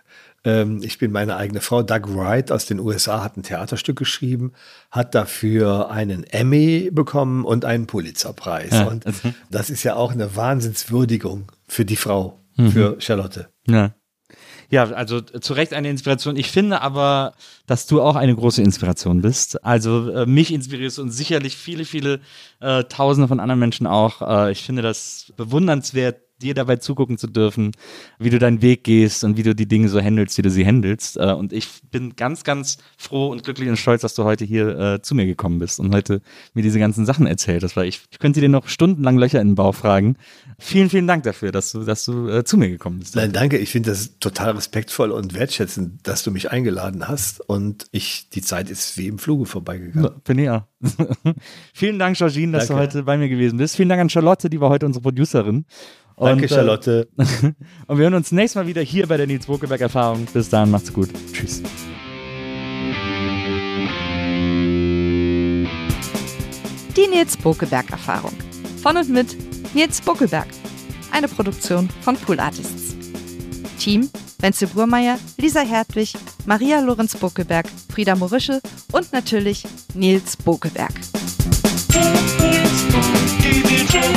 Ähm, ich bin meine eigene Frau. Doug Wright aus den USA hat ein Theaterstück geschrieben, hat dafür einen Emmy bekommen und einen Pulitzerpreis. Ja. Und das ist ja auch eine Wahnsinnswürdigung für die Frau, mhm. für Charlotte. Ja. Ja, also zu Recht eine Inspiration. Ich finde aber, dass du auch eine große Inspiration bist. Also äh, mich inspirierst und sicherlich viele, viele äh, Tausende von anderen Menschen auch. Äh, ich finde das bewundernswert, dir dabei zugucken zu dürfen, wie du deinen Weg gehst und wie du die Dinge so handelst, wie du sie handelst. Äh, und ich bin ganz, ganz froh und glücklich und stolz, dass du heute hier äh, zu mir gekommen bist und heute mir diese ganzen Sachen erzählt hast, weil ich, ich könnte dir noch stundenlang Löcher in den Bauch fragen. Vielen, vielen Dank dafür, dass du, dass du äh, zu mir gekommen bist. Nein, danke. Ich finde das total respektvoll und wertschätzend, dass du mich eingeladen hast und ich, die Zeit ist wie im Fluge vorbeigegangen. Bin ich auch. vielen Dank, Georgine, dass danke. du heute bei mir gewesen bist. Vielen Dank an Charlotte, die war heute unsere Producerin. Danke, und, äh, Charlotte. und wir hören uns nächstes Mal wieder hier bei der Nils Bokeberg Erfahrung. Bis dann, macht's gut. Tschüss. Die Nils Bokeberg Erfahrung. Von und mit Nils Buckelberg. Eine Produktion von Pool Artists. Team Wenzel Burmeier, Lisa Hertwig, Maria Lorenz Buckelberg, Frieda Morische und natürlich Nils Bokeberg. Nils Bokeberg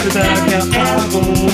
Erfahrung.